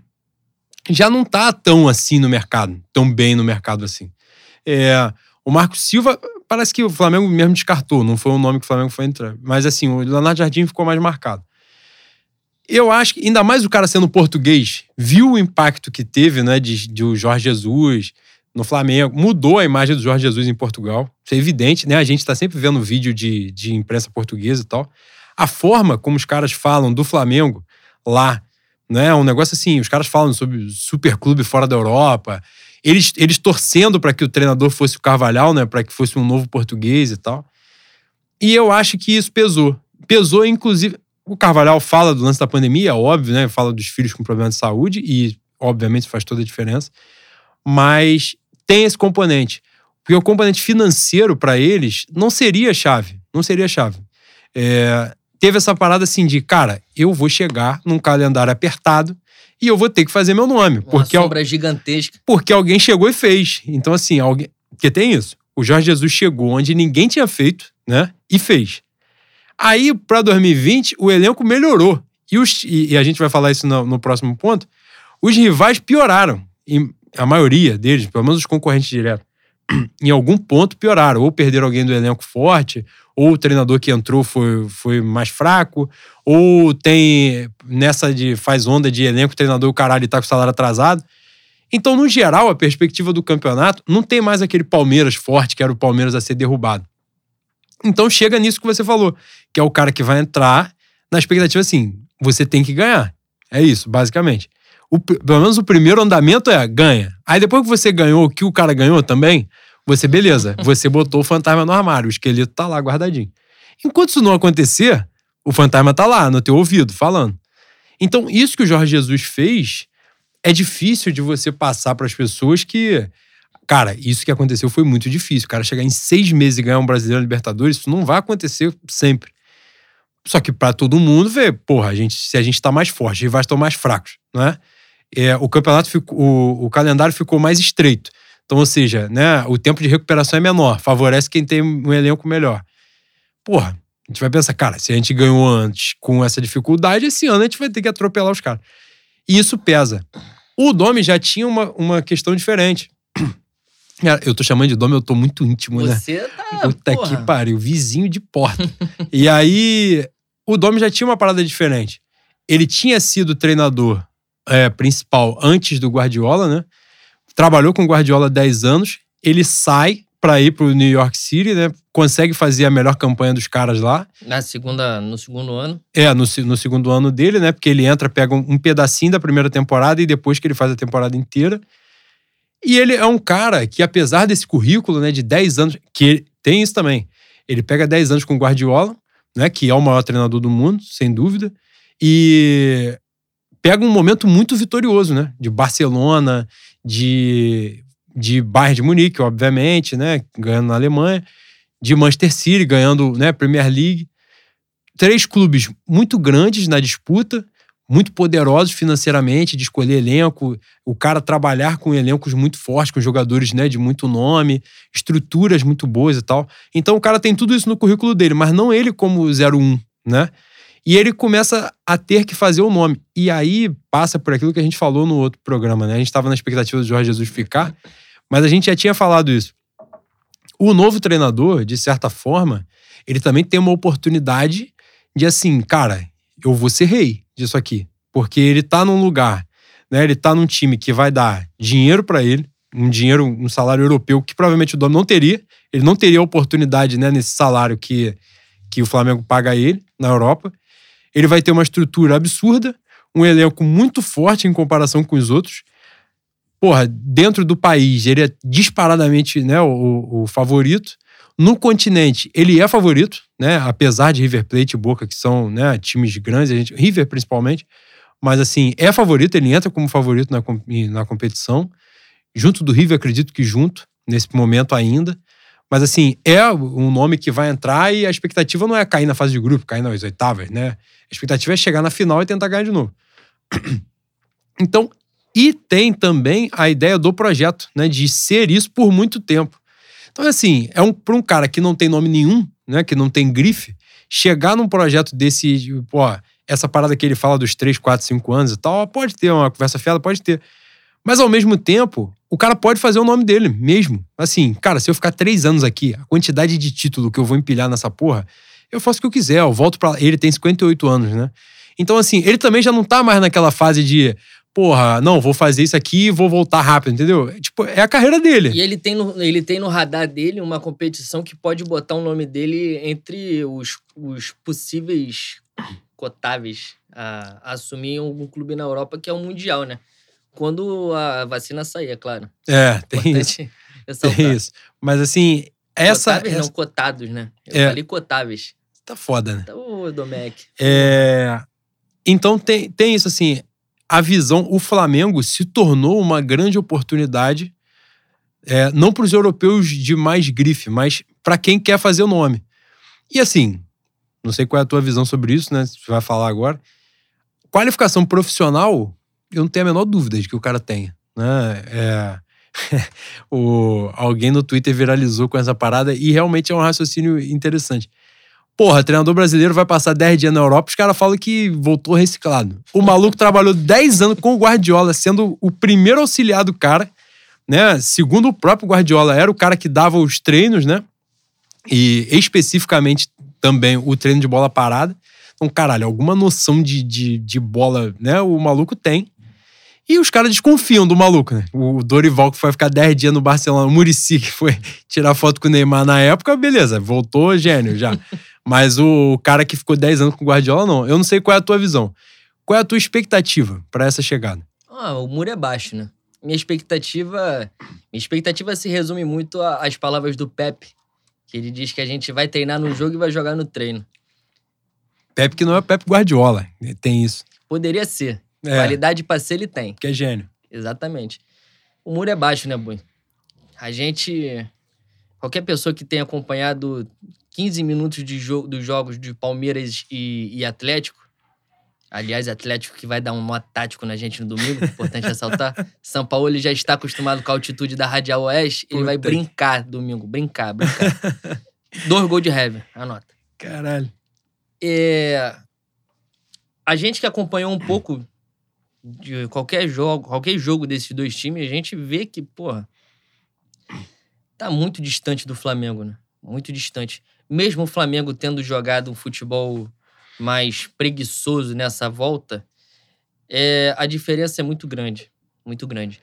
Já não tá tão assim no mercado, tão bem no mercado assim. É, o Marco Silva, parece que o Flamengo mesmo descartou, não foi o nome que o Flamengo foi entrar. Mas assim, o Leonardo Jardim ficou mais marcado. Eu acho que, ainda mais o cara sendo português, viu o impacto que teve, né, de, de o Jorge Jesus no Flamengo, mudou a imagem do Jorge Jesus em Portugal. Isso é evidente, né? A gente está sempre vendo vídeo de, de imprensa portuguesa e tal. A forma como os caras falam do Flamengo lá, né? Um negócio assim, os caras falam sobre super clube fora da Europa, eles, eles torcendo para que o treinador fosse o Carvalhal, né? Para que fosse um novo português e tal. E eu acho que isso pesou. Pesou, inclusive. O Carvalhal fala do lance da pandemia, óbvio, né? Fala dos filhos com problema de saúde e, obviamente, faz toda a diferença. Mas tem esse componente. Porque o componente financeiro para eles não seria chave. Não seria chave. É, teve essa parada assim de, cara, eu vou chegar num calendário apertado e eu vou ter que fazer meu nome. Uma porque sombra gigantesca. Porque alguém chegou e fez. Então, assim, alguém. Porque tem isso. O Jorge Jesus chegou onde ninguém tinha feito, né? E fez. Aí, para 2020, o elenco melhorou. E, os, e, e, a gente vai falar isso no, no próximo ponto. Os rivais pioraram. E a maioria deles, pelo menos os concorrentes diretos, <clears throat> em algum ponto pioraram. Ou perderam alguém do elenco forte, ou o treinador que entrou foi, foi mais fraco, ou tem nessa de faz onda de elenco, treinador o caralho tá com o salário atrasado. Então, no geral, a perspectiva do campeonato não tem mais aquele Palmeiras forte que era o Palmeiras a ser derrubado. Então chega nisso que você falou, que é o cara que vai entrar na expectativa assim, você tem que ganhar. É isso, basicamente. O, pelo menos o primeiro andamento é ganha. Aí depois que você ganhou o que o cara ganhou também, você, beleza, <laughs> você botou o fantasma no armário, o esqueleto tá lá guardadinho. Enquanto isso não acontecer, o fantasma tá lá, no teu ouvido, falando. Então, isso que o Jorge Jesus fez é difícil de você passar para as pessoas que Cara, isso que aconteceu foi muito difícil. O cara chegar em seis meses e ganhar um brasileiro Libertadores, isso não vai acontecer sempre. Só que para todo mundo ver, porra, a gente, se a gente tá mais forte, os rivais estão mais fracos, né? É, o campeonato, ficou, o, o calendário ficou mais estreito. Então, ou seja, né, o tempo de recuperação é menor, favorece quem tem um elenco melhor. Porra, a gente vai pensar, cara, se a gente ganhou antes com essa dificuldade, esse ano a gente vai ter que atropelar os caras. E isso pesa. O Domi já tinha uma, uma questão diferente. Eu tô chamando de Dom, eu tô muito íntimo, Você né? Você tá. Puta porra. que pariu, vizinho de porta. <laughs> e aí, o Dom já tinha uma parada diferente. Ele tinha sido treinador é, principal antes do Guardiola, né? Trabalhou com o Guardiola 10 anos. Ele sai para ir pro New York City, né? Consegue fazer a melhor campanha dos caras lá. Na segunda, no segundo ano? É, no, no segundo ano dele, né? Porque ele entra, pega um, um pedacinho da primeira temporada e depois que ele faz a temporada inteira. E ele é um cara que, apesar desse currículo né, de 10 anos, que tem isso também. Ele pega 10 anos com o Guardiola, né, que é o maior treinador do mundo, sem dúvida, e pega um momento muito vitorioso, né? De Barcelona, de, de Bayern de Munique, obviamente, né? Ganhando na Alemanha, de Manchester City, ganhando né, Premier League. Três clubes muito grandes na disputa, muito poderosos financeiramente, de escolher elenco, o cara trabalhar com elencos muito fortes, com jogadores né, de muito nome, estruturas muito boas e tal. Então o cara tem tudo isso no currículo dele, mas não ele como 01, né? E ele começa a ter que fazer o nome. E aí passa por aquilo que a gente falou no outro programa, né? A gente estava na expectativa do Jorge Jesus ficar, mas a gente já tinha falado isso. O novo treinador, de certa forma, ele também tem uma oportunidade de assim, cara, eu vou ser rei disso aqui. Porque ele tá num lugar Né? Ele tá num time que vai dar dinheiro para ele, um dinheiro, um salário europeu que provavelmente o Domi não teria. Ele não teria oportunidade né, nesse salário que, que o Flamengo paga a ele na Europa. Ele vai ter uma estrutura absurda, um elenco muito forte em comparação com os outros. Porra, dentro do país, ele é disparadamente né, o, o favorito. No continente, ele é favorito, né? Apesar de River Plate e Boca, que são né, times grandes, a gente, River principalmente. Mas assim, é favorito, ele entra como favorito na, na competição. Junto do River, acredito que junto, nesse momento ainda. Mas assim, é um nome que vai entrar e a expectativa não é cair na fase de grupo, cair nas oitavas, né? A expectativa é chegar na final e tentar ganhar de novo. Então, e tem também a ideia do projeto, né? De ser isso por muito tempo. Então, assim, é um, para um cara que não tem nome nenhum, né? Que não tem grife, chegar num projeto desse, pô, essa parada que ele fala dos 3, 4, 5 anos e tal, pode ter uma conversa fiada, pode ter. Mas ao mesmo tempo, o cara pode fazer o nome dele mesmo. Assim, cara, se eu ficar três anos aqui, a quantidade de título que eu vou empilhar nessa porra, eu faço o que eu quiser, eu volto para Ele tem 58 anos, né? Então, assim, ele também já não tá mais naquela fase de, porra, não, vou fazer isso aqui e vou voltar rápido, entendeu? Tipo, é a carreira dele. E ele tem, no, ele tem no radar dele uma competição que pode botar o nome dele entre os, os possíveis cotáveis a, a assumir algum clube na Europa, que é o Mundial, né? Quando a vacina sair, é claro. É, tem isso. <laughs> Tem isso. Mas assim, essa. Cotáveis essa... não, cotados, né? Eu É. falei cotáveis. Tá foda, né? Então, ô, Domecq. É, Então tem, tem isso assim, a visão, o Flamengo se tornou uma grande oportunidade, é, não para os europeus de mais grife, mas para quem quer fazer o nome. E assim, não sei qual é a tua visão sobre isso, né? Você vai falar agora. Qualificação profissional, eu não tenho a menor dúvida de que o cara tenha. Né? É, <laughs> o, alguém no Twitter viralizou com essa parada e realmente é um raciocínio interessante. Porra, treinador brasileiro vai passar 10 dias na Europa, os caras falam que voltou reciclado. O maluco trabalhou 10 anos com o Guardiola, sendo o primeiro auxiliar do cara, né? Segundo o próprio Guardiola, era o cara que dava os treinos, né? E especificamente também o treino de bola parada. Então, caralho, alguma noção de, de, de bola, né? O maluco tem. E os caras desconfiam do maluco, né? O Dorival, que foi ficar 10 dias no Barcelona, o Murici, que foi tirar foto com o Neymar na época, beleza, voltou gênio já. Mas o cara que ficou 10 anos com o Guardiola, não. Eu não sei qual é a tua visão. Qual é a tua expectativa para essa chegada? Ah, o muro é baixo, né? Minha expectativa. Minha expectativa se resume muito às palavras do Pepe, que ele diz que a gente vai treinar no jogo e vai jogar no treino. Pepe que não é Pepe Guardiola, tem isso. Poderia ser. É, Qualidade pra ser, ele tem. que é gênio. Exatamente. O muro é baixo, né, Bui? A gente. Qualquer pessoa que tenha acompanhado 15 minutos de jogo, dos jogos de Palmeiras e, e Atlético, aliás, Atlético que vai dar um nó tático na gente no domingo, importante <laughs> ressaltar. São Paulo ele já está acostumado com a altitude da Radial Oeste, ele vai Puta. brincar domingo, brincar, brincar. <laughs> Dois gols de heavy, anota. Caralho. É, a gente que acompanhou um pouco de qualquer jogo, qualquer jogo desses dois times, a gente vê que, porra, tá muito distante do Flamengo, né? Muito distante. Mesmo o Flamengo tendo jogado um futebol mais preguiçoso nessa volta, é, a diferença é muito grande. Muito grande.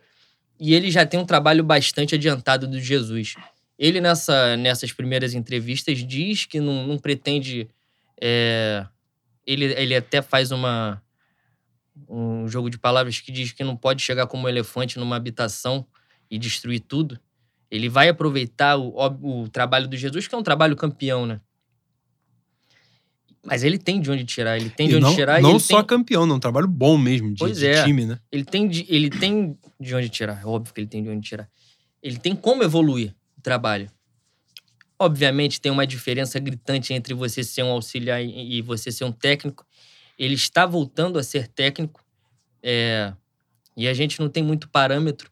E ele já tem um trabalho bastante adiantado do Jesus. Ele, nessa, nessas primeiras entrevistas, diz que não, não pretende. é, ele, ele até faz uma, um jogo de palavras que diz que não pode chegar como um elefante numa habitação e destruir tudo. Ele vai aproveitar o, o, trabalho do Jesus, que é um trabalho campeão, né? Mas ele tem de onde tirar, ele tem de E onde não tirar. não só tem, campeão, não. Um trabalho bom mesmo de, Pois de é. time, né? ele tem de, ele tem de onde tirar. É óbvio que ele tem de onde tirar. Ele tem como evoluir o trabalho. Obviamente tem uma diferença gritante entre você ser um auxiliar e e você ser um técnico. Ele está voltando a ser técnico. é, e a gente não tem muito parâmetro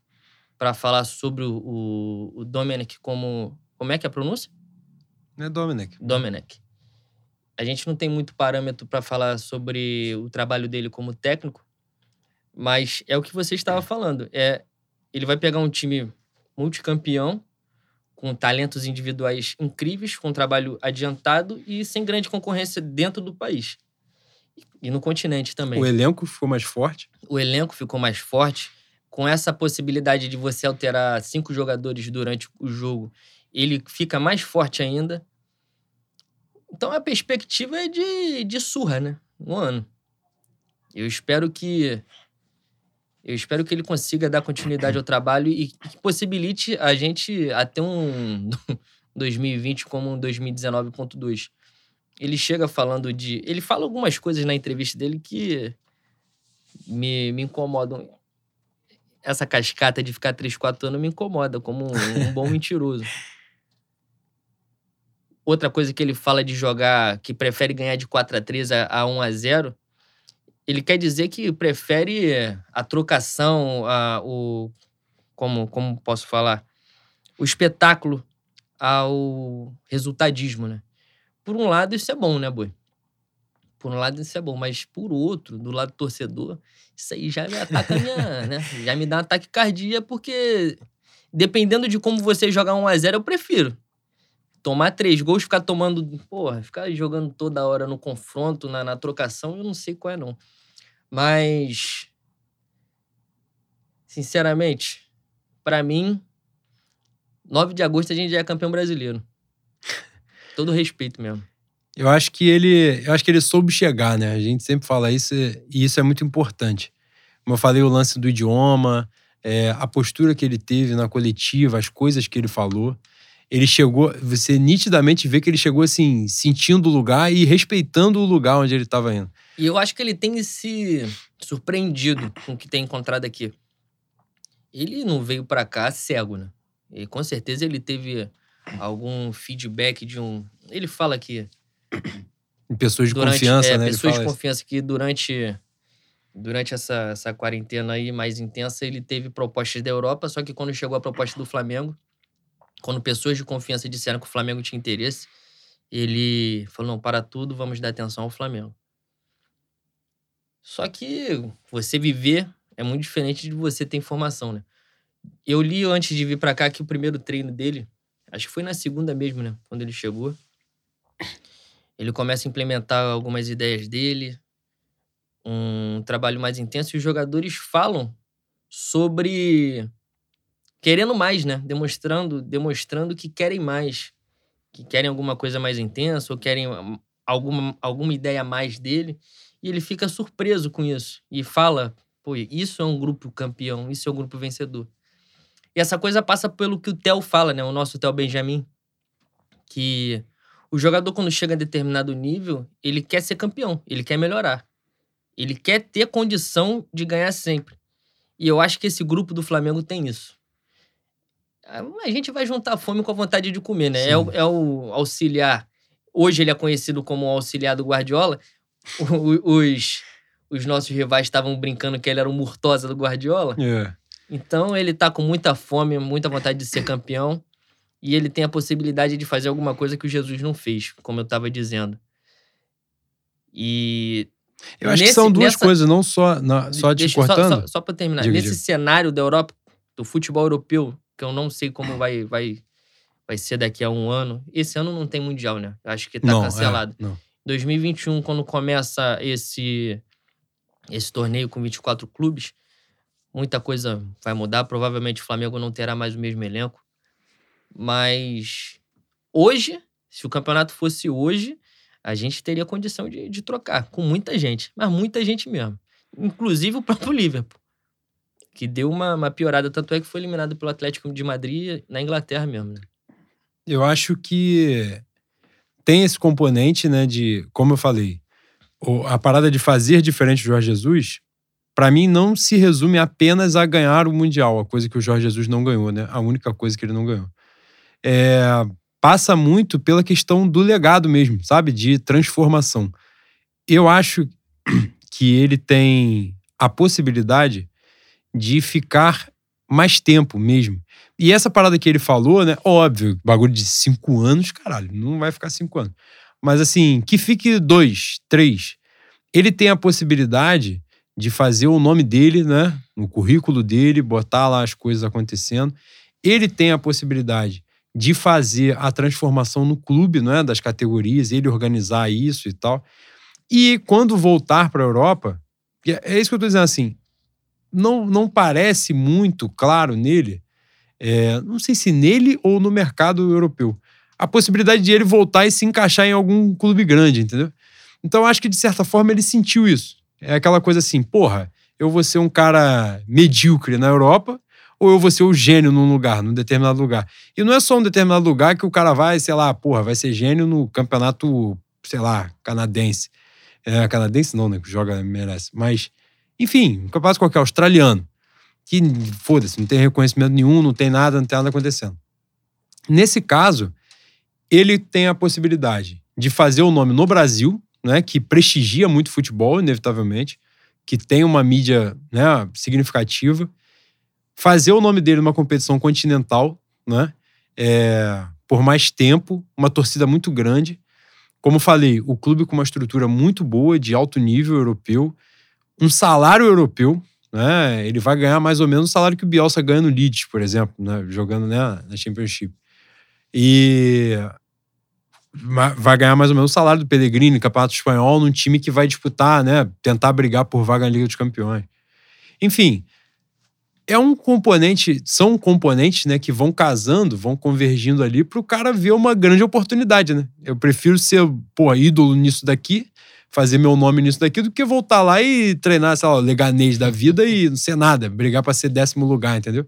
para falar sobre o, o, o Dominic como. Como é que é a pronúncia? Né, Dominic? Domenech. A gente não tem muito parâmetro para falar sobre o trabalho dele como técnico, mas é o que você estava falando. É, ele vai pegar um time multicampeão, com talentos individuais incríveis, com um trabalho adiantado e sem grande concorrência dentro do país. e no continente também. O elenco ficou mais forte. O elenco ficou mais forte. Com essa possibilidade de você alterar cinco jogadores durante o jogo, ele fica mais forte ainda. Então a perspectiva é de, de surra, né? Um ano. Eu espero que. Eu espero que ele consiga dar continuidade ao trabalho e que possibilite a gente até um <laughs> 2020 como um 2019.2. Ele chega falando de. Ele fala algumas coisas na entrevista dele que me, me incomodam. Essa cascata de ficar 3, 4 anos me incomoda, como um, um bom <laughs> mentiroso. Outra coisa que ele fala de jogar, que prefere ganhar de 4 a 3 a, a 1 a 0 ele quer dizer que prefere a trocação, a, o. Como, como posso falar? O espetáculo ao resultadismo, né? Por um lado, isso é bom, né, Boi? Por um lado, isso é bom, mas por outro, do lado do torcedor, isso aí já me ataca minha, <laughs> né? Já me dá um ataque cardíaco, porque dependendo de como você jogar 1x0, eu prefiro tomar três gols, ficar tomando. Porra, ficar jogando toda hora no confronto, na, na trocação, eu não sei qual é, não. Mas. Sinceramente, para mim, 9 de agosto a gente já é campeão brasileiro. <laughs> Todo respeito mesmo. Eu acho que ele, eu acho que ele soube chegar, né? A gente sempre fala isso e isso é muito importante. Como eu falei, o lance do idioma, é, a postura que ele teve na coletiva, as coisas que ele falou ele chegou, você nitidamente vê que ele chegou assim, sentindo o lugar e respeitando o lugar onde ele estava indo. E eu acho que ele tem se surpreendido com o que tem encontrado aqui. Ele não veio para cá cego, né? E com certeza ele teve algum feedback de um. Ele fala que. Pessoas de durante, confiança, é, né? Pessoas de confiança isso. que durante, durante essa, essa quarentena aí mais intensa, ele teve propostas da Europa, só que quando chegou a proposta do Flamengo, quando pessoas de confiança disseram que o Flamengo tinha interesse, ele falou: não, para tudo, vamos dar atenção ao Flamengo. Só que você viver é muito diferente de você ter informação, né? Eu li antes de vir para cá que o primeiro treino dele, acho que foi na segunda mesmo, né? Quando ele chegou. Ele começa a implementar algumas ideias dele, um trabalho mais intenso, e os jogadores falam sobre querendo mais, né? Demonstrando, demonstrando que querem mais, que querem alguma coisa mais intensa ou querem alguma, alguma ideia a mais dele. E ele fica surpreso com isso e fala: pô, isso é um grupo campeão, isso é um grupo vencedor. E essa coisa passa pelo que o Theo fala, né? O nosso Theo Benjamin, que o jogador, quando chega a determinado nível, ele quer ser campeão, ele quer melhorar. Ele quer ter condição de ganhar sempre. E eu acho que esse grupo do Flamengo tem isso a gente vai juntar a fome com a vontade de comer, né? É o, é o, auxiliar. Hoje ele é conhecido como o auxiliar do Guardiola. O, os, os nossos rivais estavam brincando que ele era o Murtosa do Guardiola. É. Então ele tá com muita fome, muita vontade de ser campeão. E ele tem a possibilidade de fazer alguma coisa que o Jesus não fez, como eu estava dizendo. E. Eu acho nesse, que são duas nessa... coisas, não só, não, só te cortando. Só, só, só para terminar. Diga, nesse diga. cenário da Europa, do futebol europeu, que eu não sei como vai, vai, vai ser daqui a um ano. Esse ano não tem Mundial, né? Acho que tá não, é, cancelado. É, 2021, quando começa esse, esse torneio com 24 clubes, muita coisa vai mudar. Provavelmente o Flamengo não terá mais o mesmo elenco. Mas hoje, se o campeonato fosse hoje, a gente teria condição de, de trocar com muita gente. Mas muita gente mesmo. Inclusive o próprio <laughs> Liverpool que deu uma, uma piorada, tanto é que foi eliminado pelo Atlético de Madrid na Inglaterra mesmo, né? Eu acho que tem esse componente, né, de, como eu falei, a parada de fazer diferente do Jorge Jesus, para mim não se resume apenas a ganhar o Mundial, a coisa que o Jorge Jesus não ganhou, né? A única coisa que ele não ganhou. É, passa muito pela questão do legado mesmo, sabe? De transformação. Eu acho <clears throat> que ele tem a possibilidade de ficar mais tempo mesmo. E essa parada que ele falou, né? Óbvio, bagulho de cinco anos, caralho, não vai ficar cinco anos. Mas assim, que fique dois, três. Ele tem a possibilidade de fazer o nome dele, né? No currículo dele, botar lá as coisas acontecendo. Ele tem a possibilidade de fazer a transformação no clube, né? Das categorias, ele organizar isso e tal. E quando voltar para a Europa, é, é isso que eu estou dizendo assim, não, não parece muito claro nele, é, não sei se nele ou no mercado europeu, a possibilidade de ele voltar e se encaixar em algum clube grande, entendeu? Então acho que de certa forma ele sentiu isso. É aquela coisa assim, porra, eu vou ser um cara medíocre na Europa ou eu vou ser o gênio num lugar, num determinado lugar. E não é só um determinado lugar que o cara vai, sei lá, porra, vai ser gênio no campeonato, sei lá, canadense. É, canadense não, né? Que joga, merece. Mas, enfim, um campeonato qualquer, australiano. Que, foda-se, não tem reconhecimento nenhum, não tem nada, não tem nada acontecendo. Nesse caso, ele tem a possibilidade de fazer o nome no Brasil, né? Que prestigia muito futebol, inevitavelmente, que tem uma mídia né, significativa fazer o nome dele numa competição continental, né? É, por mais tempo, uma torcida muito grande. Como falei, o clube com uma estrutura muito boa, de alto nível europeu, um salário europeu, né? Ele vai ganhar mais ou menos o salário que o Bielsa ganha no Leeds, por exemplo, né? jogando né, na Championship. E vai ganhar mais ou menos o salário do Pellegrini, Campeonato Espanhol, num time que vai disputar, né? Tentar brigar por vaga na Liga dos Campeões. Enfim, é um componente, são componentes, né, que vão casando, vão convergindo ali para o cara ver uma grande oportunidade, né? Eu prefiro ser, pô, ídolo nisso daqui, fazer meu nome nisso daqui, do que voltar lá e treinar, sei lá, leganês da vida e não ser nada, brigar para ser décimo lugar, entendeu?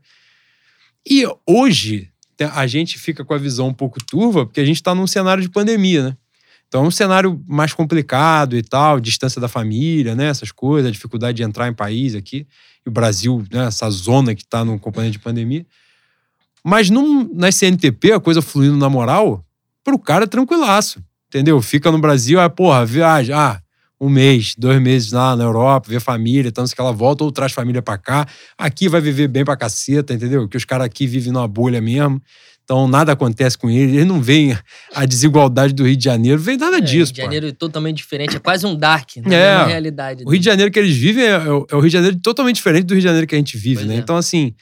E hoje a gente fica com a visão um pouco turva, porque a gente está num cenário de pandemia, né? Então é um cenário mais complicado e tal, distância da família, né? Essas coisas, a dificuldade de entrar em país aqui o Brasil, né, essa zona que está no componente de pandemia. Mas num, na CNTP, a coisa fluindo na moral, pro cara é tranquilaço, entendeu? Fica no Brasil, ah, porra, viaja, ah, um mês, dois meses lá na Europa, ver família, tanto que ela volta ou traz família para cá. Aqui vai viver bem pra caceta, entendeu? Que os caras aqui vivem numa bolha mesmo. Então nada acontece com ele, ele não vem a desigualdade do Rio de Janeiro, vem nada é, disso. Rio de Janeiro é totalmente diferente, é quase um dark, né? É, a realidade. O Rio de Janeiro que eles vivem é, é, o Rio de Janeiro totalmente diferente do Rio de Janeiro que a gente vive, pois né? É. Então, assim,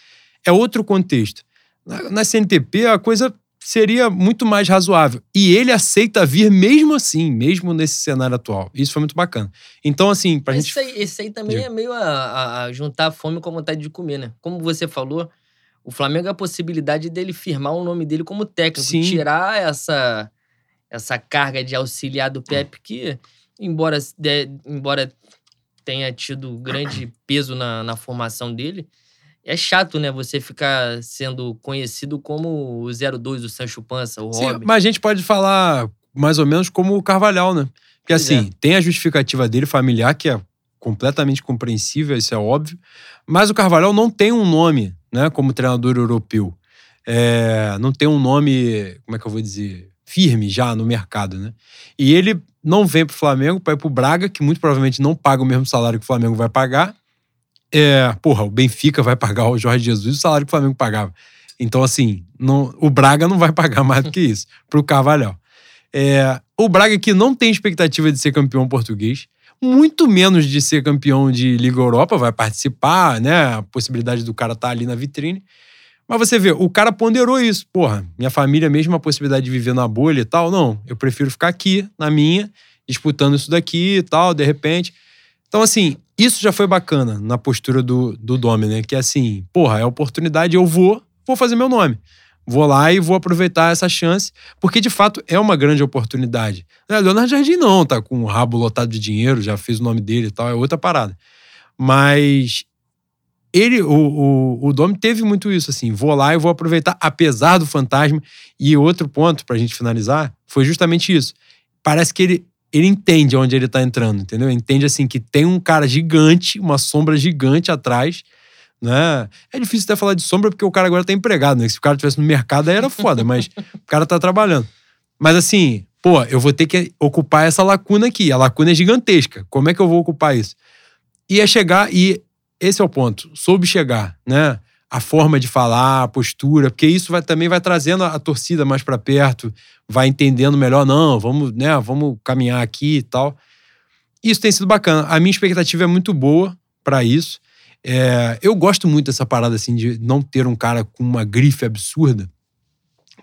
é outro contexto. Na, na, CNTP, a coisa seria muito mais razoável. E ele aceita vir mesmo assim, mesmo nesse cenário atual. Isso foi muito bacana. Então, assim, pra esse gente. Aí, esse aí também é meio a, a juntar a fome com a vontade de comer, né? Como você falou o Flamengo é a possibilidade dele firmar o nome dele como técnico, Sim. tirar essa essa carga de auxiliar do Pepe que embora de, embora tenha tido grande peso na, na formação dele, é chato, né? Você ficar sendo conhecido como o 02, o Sancho Pança, o Sim, Robin. Mas a gente pode falar mais ou menos como o Carvalhal, né? Porque pois assim, é. tem a justificativa dele familiar, que é completamente compreensível, isso é óbvio. Mas o Carvalhal não tem um nome né, como treinador europeu. É, não tem um nome, como é que eu vou dizer, firme já no mercado, né? E ele não vem para o Flamengo para ir para o Braga, que muito provavelmente não paga o mesmo salário que o Flamengo vai pagar. É, porra, o Benfica vai pagar o Jorge Jesus o salário que o Flamengo pagava. Então, assim, não, o Braga não vai pagar <laughs> mais do que isso para o Carvalhal. É, o Braga que não tem expectativa de ser campeão português, muito menos de ser campeão de Liga Europa, vai participar, né? A possibilidade do cara estar tá ali na vitrine. Mas você vê, o cara ponderou isso. Porra, minha família, mesmo a possibilidade de viver na bolha e tal, não. Eu prefiro ficar aqui, na minha, disputando isso daqui e tal, de repente. Então, assim, isso já foi bacana na postura do, do Domi, né? Que é assim, porra, é oportunidade, eu vou, vou fazer meu nome vou lá e vou aproveitar essa chance, porque de fato é uma grande oportunidade. É, Leonardo Jardim não, tá com o rabo lotado de dinheiro, já fez o nome dele e tal, é outra parada. Mas ele, o, o, o Dom teve muito isso, assim, vou lá e vou aproveitar, apesar do fantasma. E outro ponto, pra gente finalizar, foi justamente isso. Parece que ele, ele entende onde ele tá entrando, entendeu? Entende, assim, que tem um cara gigante, uma sombra gigante atrás, né? É difícil até falar de sombra porque o cara agora tá empregado, né? Se o cara estivesse no mercado aí era foda, <laughs> mas o cara tá trabalhando. Mas assim, pô, eu vou ter que ocupar essa lacuna aqui. A lacuna é gigantesca. Como é que eu vou ocupar isso? E é chegar, e esse é o ponto, soube chegar, né? A forma de falar, a postura, porque isso vai, também vai trazendo a torcida mais para perto, vai entendendo melhor, não, vamos, né, vamos caminhar aqui e tal. Isso tem sido bacana. A minha expectativa é muito boa para isso. É, eu gosto muito dessa parada assim de não ter um cara com uma grife absurda,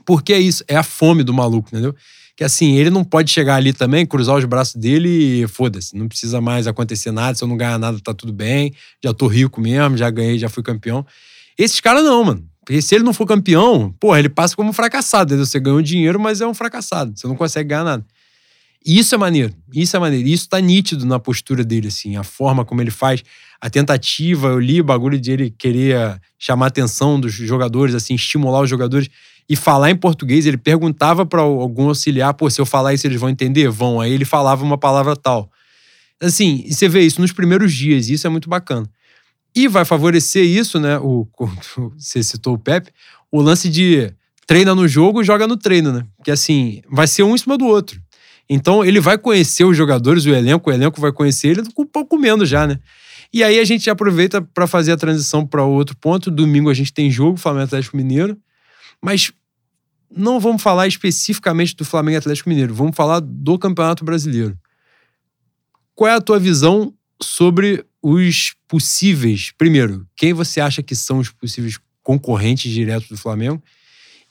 Porque é isso, é a fome do maluco, entendeu? Que assim, ele não pode chegar ali também, cruzar os braços dele e foda-se, não precisa mais acontecer nada, se eu não ganhar nada tá tudo bem, já tô rico mesmo, já ganhei, já fui campeão. Esses caras não, mano. Porque se ele não for campeão, porra, ele passa como fracassado, entendeu? Você ganhou dinheiro, mas é um fracassado, você não consegue ganhar nada. E isso é maneiro, isso é maneiro. Isso tá nítido na postura dele, assim, a forma como ele faz, a tentativa. Eu li o bagulho de ele querer chamar a atenção dos jogadores, assim, estimular os jogadores e falar em português. Ele perguntava para algum auxiliar, pô, se eu falar isso eles vão entender? Vão. Aí ele falava uma palavra tal. Assim, e você vê isso nos primeiros dias, e isso é muito bacana. E vai favorecer isso, né? O, <laughs> você citou o Pepe, o lance de treina no jogo e joga no treino, né? Que assim, vai ser um em cima do outro. Então ele vai conhecer os jogadores, o elenco, o elenco vai conhecer ele com pouco menos já, né? E aí a gente aproveita para fazer a transição para outro ponto. Domingo a gente tem jogo, Flamengo Atlético Mineiro. Mas não vamos falar especificamente do Flamengo Atlético Mineiro, vamos falar do Campeonato Brasileiro. Qual é a tua visão sobre os possíveis? Primeiro, quem você acha que são os possíveis concorrentes diretos do Flamengo?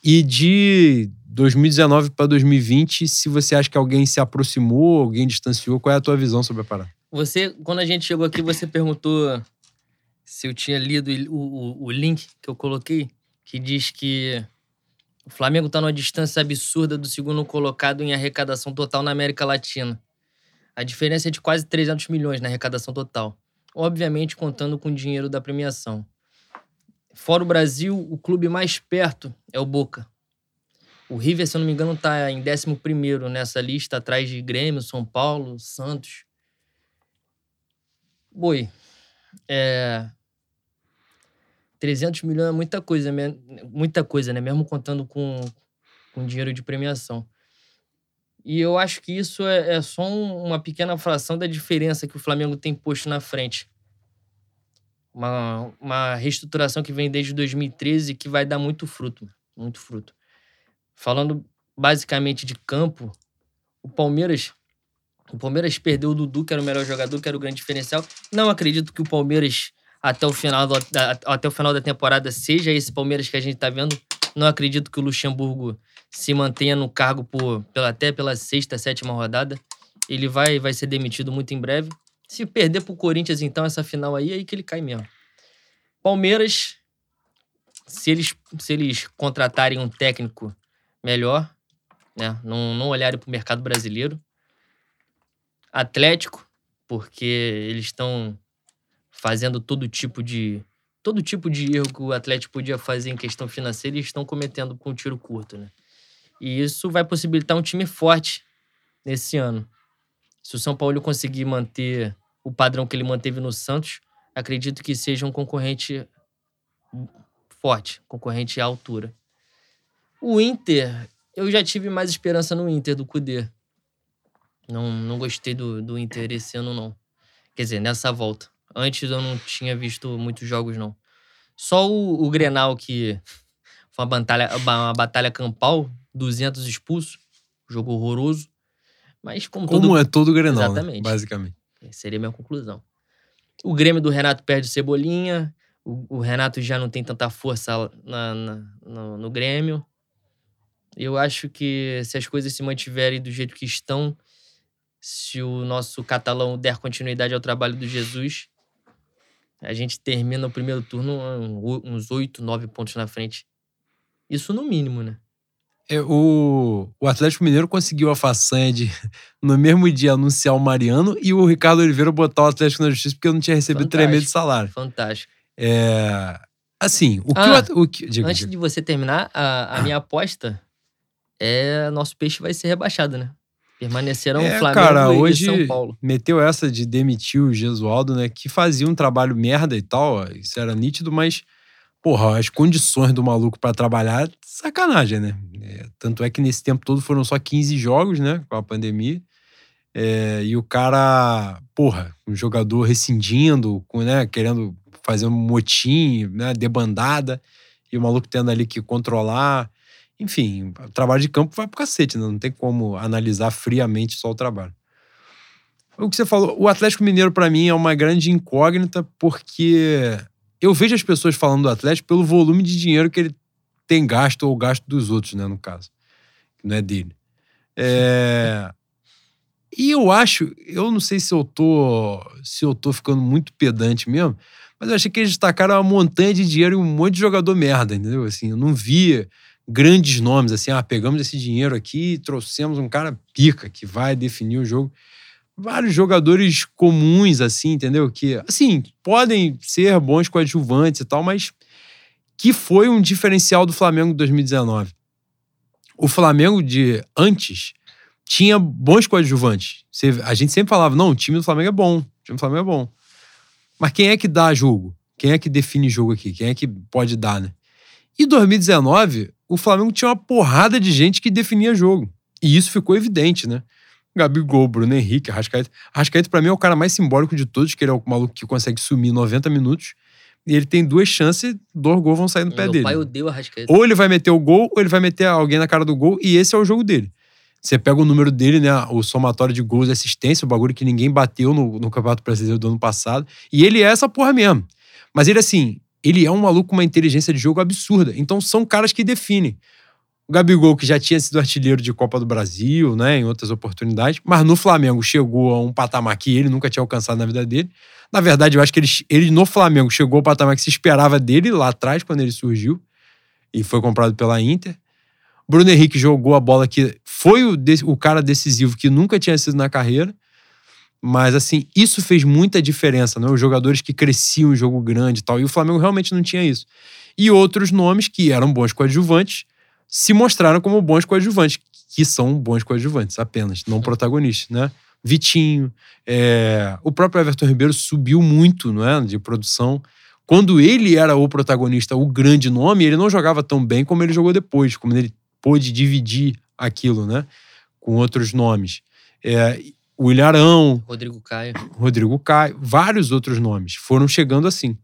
E de 2019 para 2020, se você acha que alguém se aproximou, alguém distanciou, qual é a tua visão sobre a parada? Você, quando a gente chegou aqui, você perguntou se eu tinha lido o, o, o link que eu coloquei, que diz que o Flamengo está numa distância absurda do segundo colocado em arrecadação total na América Latina. A diferença é de quase 300 milhões na arrecadação total. Obviamente, contando com o dinheiro da premiação. Fora o Brasil, o clube mais perto é o Boca, o River, se eu não me engano, está em 11 nessa lista, atrás de Grêmio, São Paulo, Santos. Boi, é... 300 milhões é muita coisa, muita coisa, né? Mesmo contando com, com dinheiro de premiação. E eu acho que isso é, é só um, uma pequena fração da diferença que o Flamengo tem posto na frente. Uma, uma reestruturação que vem desde 2013 que vai dar muito fruto, muito fruto. Falando basicamente de campo, o Palmeiras. O Palmeiras perdeu o Dudu, que era o melhor jogador, que era o grande diferencial. Não acredito que o Palmeiras, até o final, do, até o final da temporada, seja esse Palmeiras que a gente tá vendo. Não acredito que o Luxemburgo se mantenha no cargo por, pela, até pela sexta, sétima rodada. Ele vai, vai ser demitido muito em breve. Se perder pro Corinthians, então, essa final aí, é aí que ele cai mesmo. Palmeiras, se eles, se eles contratarem um técnico melhor, né? Não, não olharem para o mercado brasileiro. Atlético, porque eles estão fazendo todo tipo de todo tipo de erro que o Atlético podia fazer em questão financeira e estão cometendo com um tiro curto, né? E isso vai possibilitar um time forte nesse ano. Se o São Paulo conseguir manter o padrão que ele manteve no Santos, acredito que seja um concorrente forte, concorrente à altura. O Inter, eu já tive mais esperança no Inter do Cudê. Não, não gostei do, do Inter esse ano, não. Quer dizer, nessa volta. Antes eu não tinha visto muitos jogos, não. Só o, o Grenal, que foi uma batalha, uma batalha campal, 200 expulsos, jogo horroroso. Mas como, como todo... é todo Grenal, né? Exatamente. Né? basicamente. Seria a minha conclusão. O Grêmio do Renato perde Cebolinha. O, o Renato já não tem tanta força na, na no, no Grêmio. Eu acho que se as coisas se mantiverem do jeito que estão, se o nosso catalão der continuidade ao trabalho do Jesus, a gente termina o primeiro turno uns oito, nove pontos na frente. Isso no mínimo, né? É, o, o Atlético Mineiro conseguiu a façanha de, <laughs> no mesmo dia, anunciar o Mariano e o Ricardo Oliveira botar o Atlético na justiça porque eu não tinha recebido Fantástico. tremendo de salário. Fantástico. É, assim, o que ah, o, o que, diga, Antes diga. de você terminar, a, a minha aposta é nosso peixe vai ser rebaixado, né? Permanecerão é, Flamengo cara, e hoje São Paulo. Meteu essa de demitir o Gesualdo, né? Que fazia um trabalho merda e tal, ó, isso era nítido, mas, porra, as condições do maluco para trabalhar, sacanagem, né? É, tanto é que nesse tempo todo foram só 15 jogos, né? Com a pandemia. É, e o cara, porra, um jogador rescindindo, com, né, querendo fazer um motim, né, debandada, e o maluco tendo ali que controlar. Enfim, o trabalho de campo vai pro cacete, né? não tem como analisar friamente só o trabalho. O que você falou, o Atlético Mineiro para mim é uma grande incógnita porque eu vejo as pessoas falando do Atlético pelo volume de dinheiro que ele tem gasto ou gasto dos outros, né, no caso. Não é dele. É... E eu acho, eu não sei se eu tô, se eu tô ficando muito pedante mesmo, mas eu achei que eles destacaram uma montanha de dinheiro e um monte de jogador merda, entendeu? Assim, eu não via grandes nomes, assim, ah, pegamos esse dinheiro aqui e trouxemos um cara pica que vai definir o jogo. Vários jogadores comuns, assim, entendeu? Que, assim, podem ser bons coadjuvantes e tal, mas que foi um diferencial do Flamengo de 2019. O Flamengo de antes tinha bons coadjuvantes. A gente sempre falava, não, o time do Flamengo é bom, o time do Flamengo é bom. Mas quem é que dá jogo? Quem é que define jogo aqui? Quem é que pode dar, né? E 2019, o Flamengo tinha uma porrada de gente que definia jogo. E isso ficou evidente, né? Gabigol, Bruno Henrique, Arrascaeta. Arrascaeta, pra mim, é o cara mais simbólico de todos, que ele é o maluco que consegue sumir 90 minutos. E ele tem duas chances, dois gols vão sair no pé Meu dele. pai odeia o Arrascaeta. Ou ele vai meter o gol, ou ele vai meter alguém na cara do gol, e esse é o jogo dele. Você pega o número dele, né? O somatório de gols e assistência, o bagulho que ninguém bateu no, no Campeonato Brasileiro do ano passado. E ele é essa porra mesmo. Mas ele, assim, ele é um maluco com uma inteligência de jogo absurda. Então são caras que definem. O Gabigol, que já tinha sido artilheiro de Copa do Brasil, né, em outras oportunidades, mas no Flamengo chegou a um patamar que ele nunca tinha alcançado na vida dele. Na verdade, eu acho que ele, ele no Flamengo chegou ao patamar que se esperava dele lá atrás, quando ele surgiu, e foi comprado pela Inter. Bruno Henrique jogou a bola que foi o, o cara decisivo que nunca tinha sido na carreira. Mas, assim, isso fez muita diferença, né? Os jogadores que cresciam em jogo grande e tal. E o Flamengo realmente não tinha isso. E outros nomes que eram bons coadjuvantes se mostraram como bons coadjuvantes, que são bons coadjuvantes apenas, não protagonistas, né? Vitinho, é... o próprio Everton Ribeiro subiu muito, não é? De produção. Quando ele era o protagonista, o grande nome, ele não jogava tão bem como ele jogou depois, como ele pôde dividir aquilo, né? Com outros nomes. É, o Ilharão. Rodrigo Caio. Rodrigo Caio. Vários outros nomes foram chegando assim.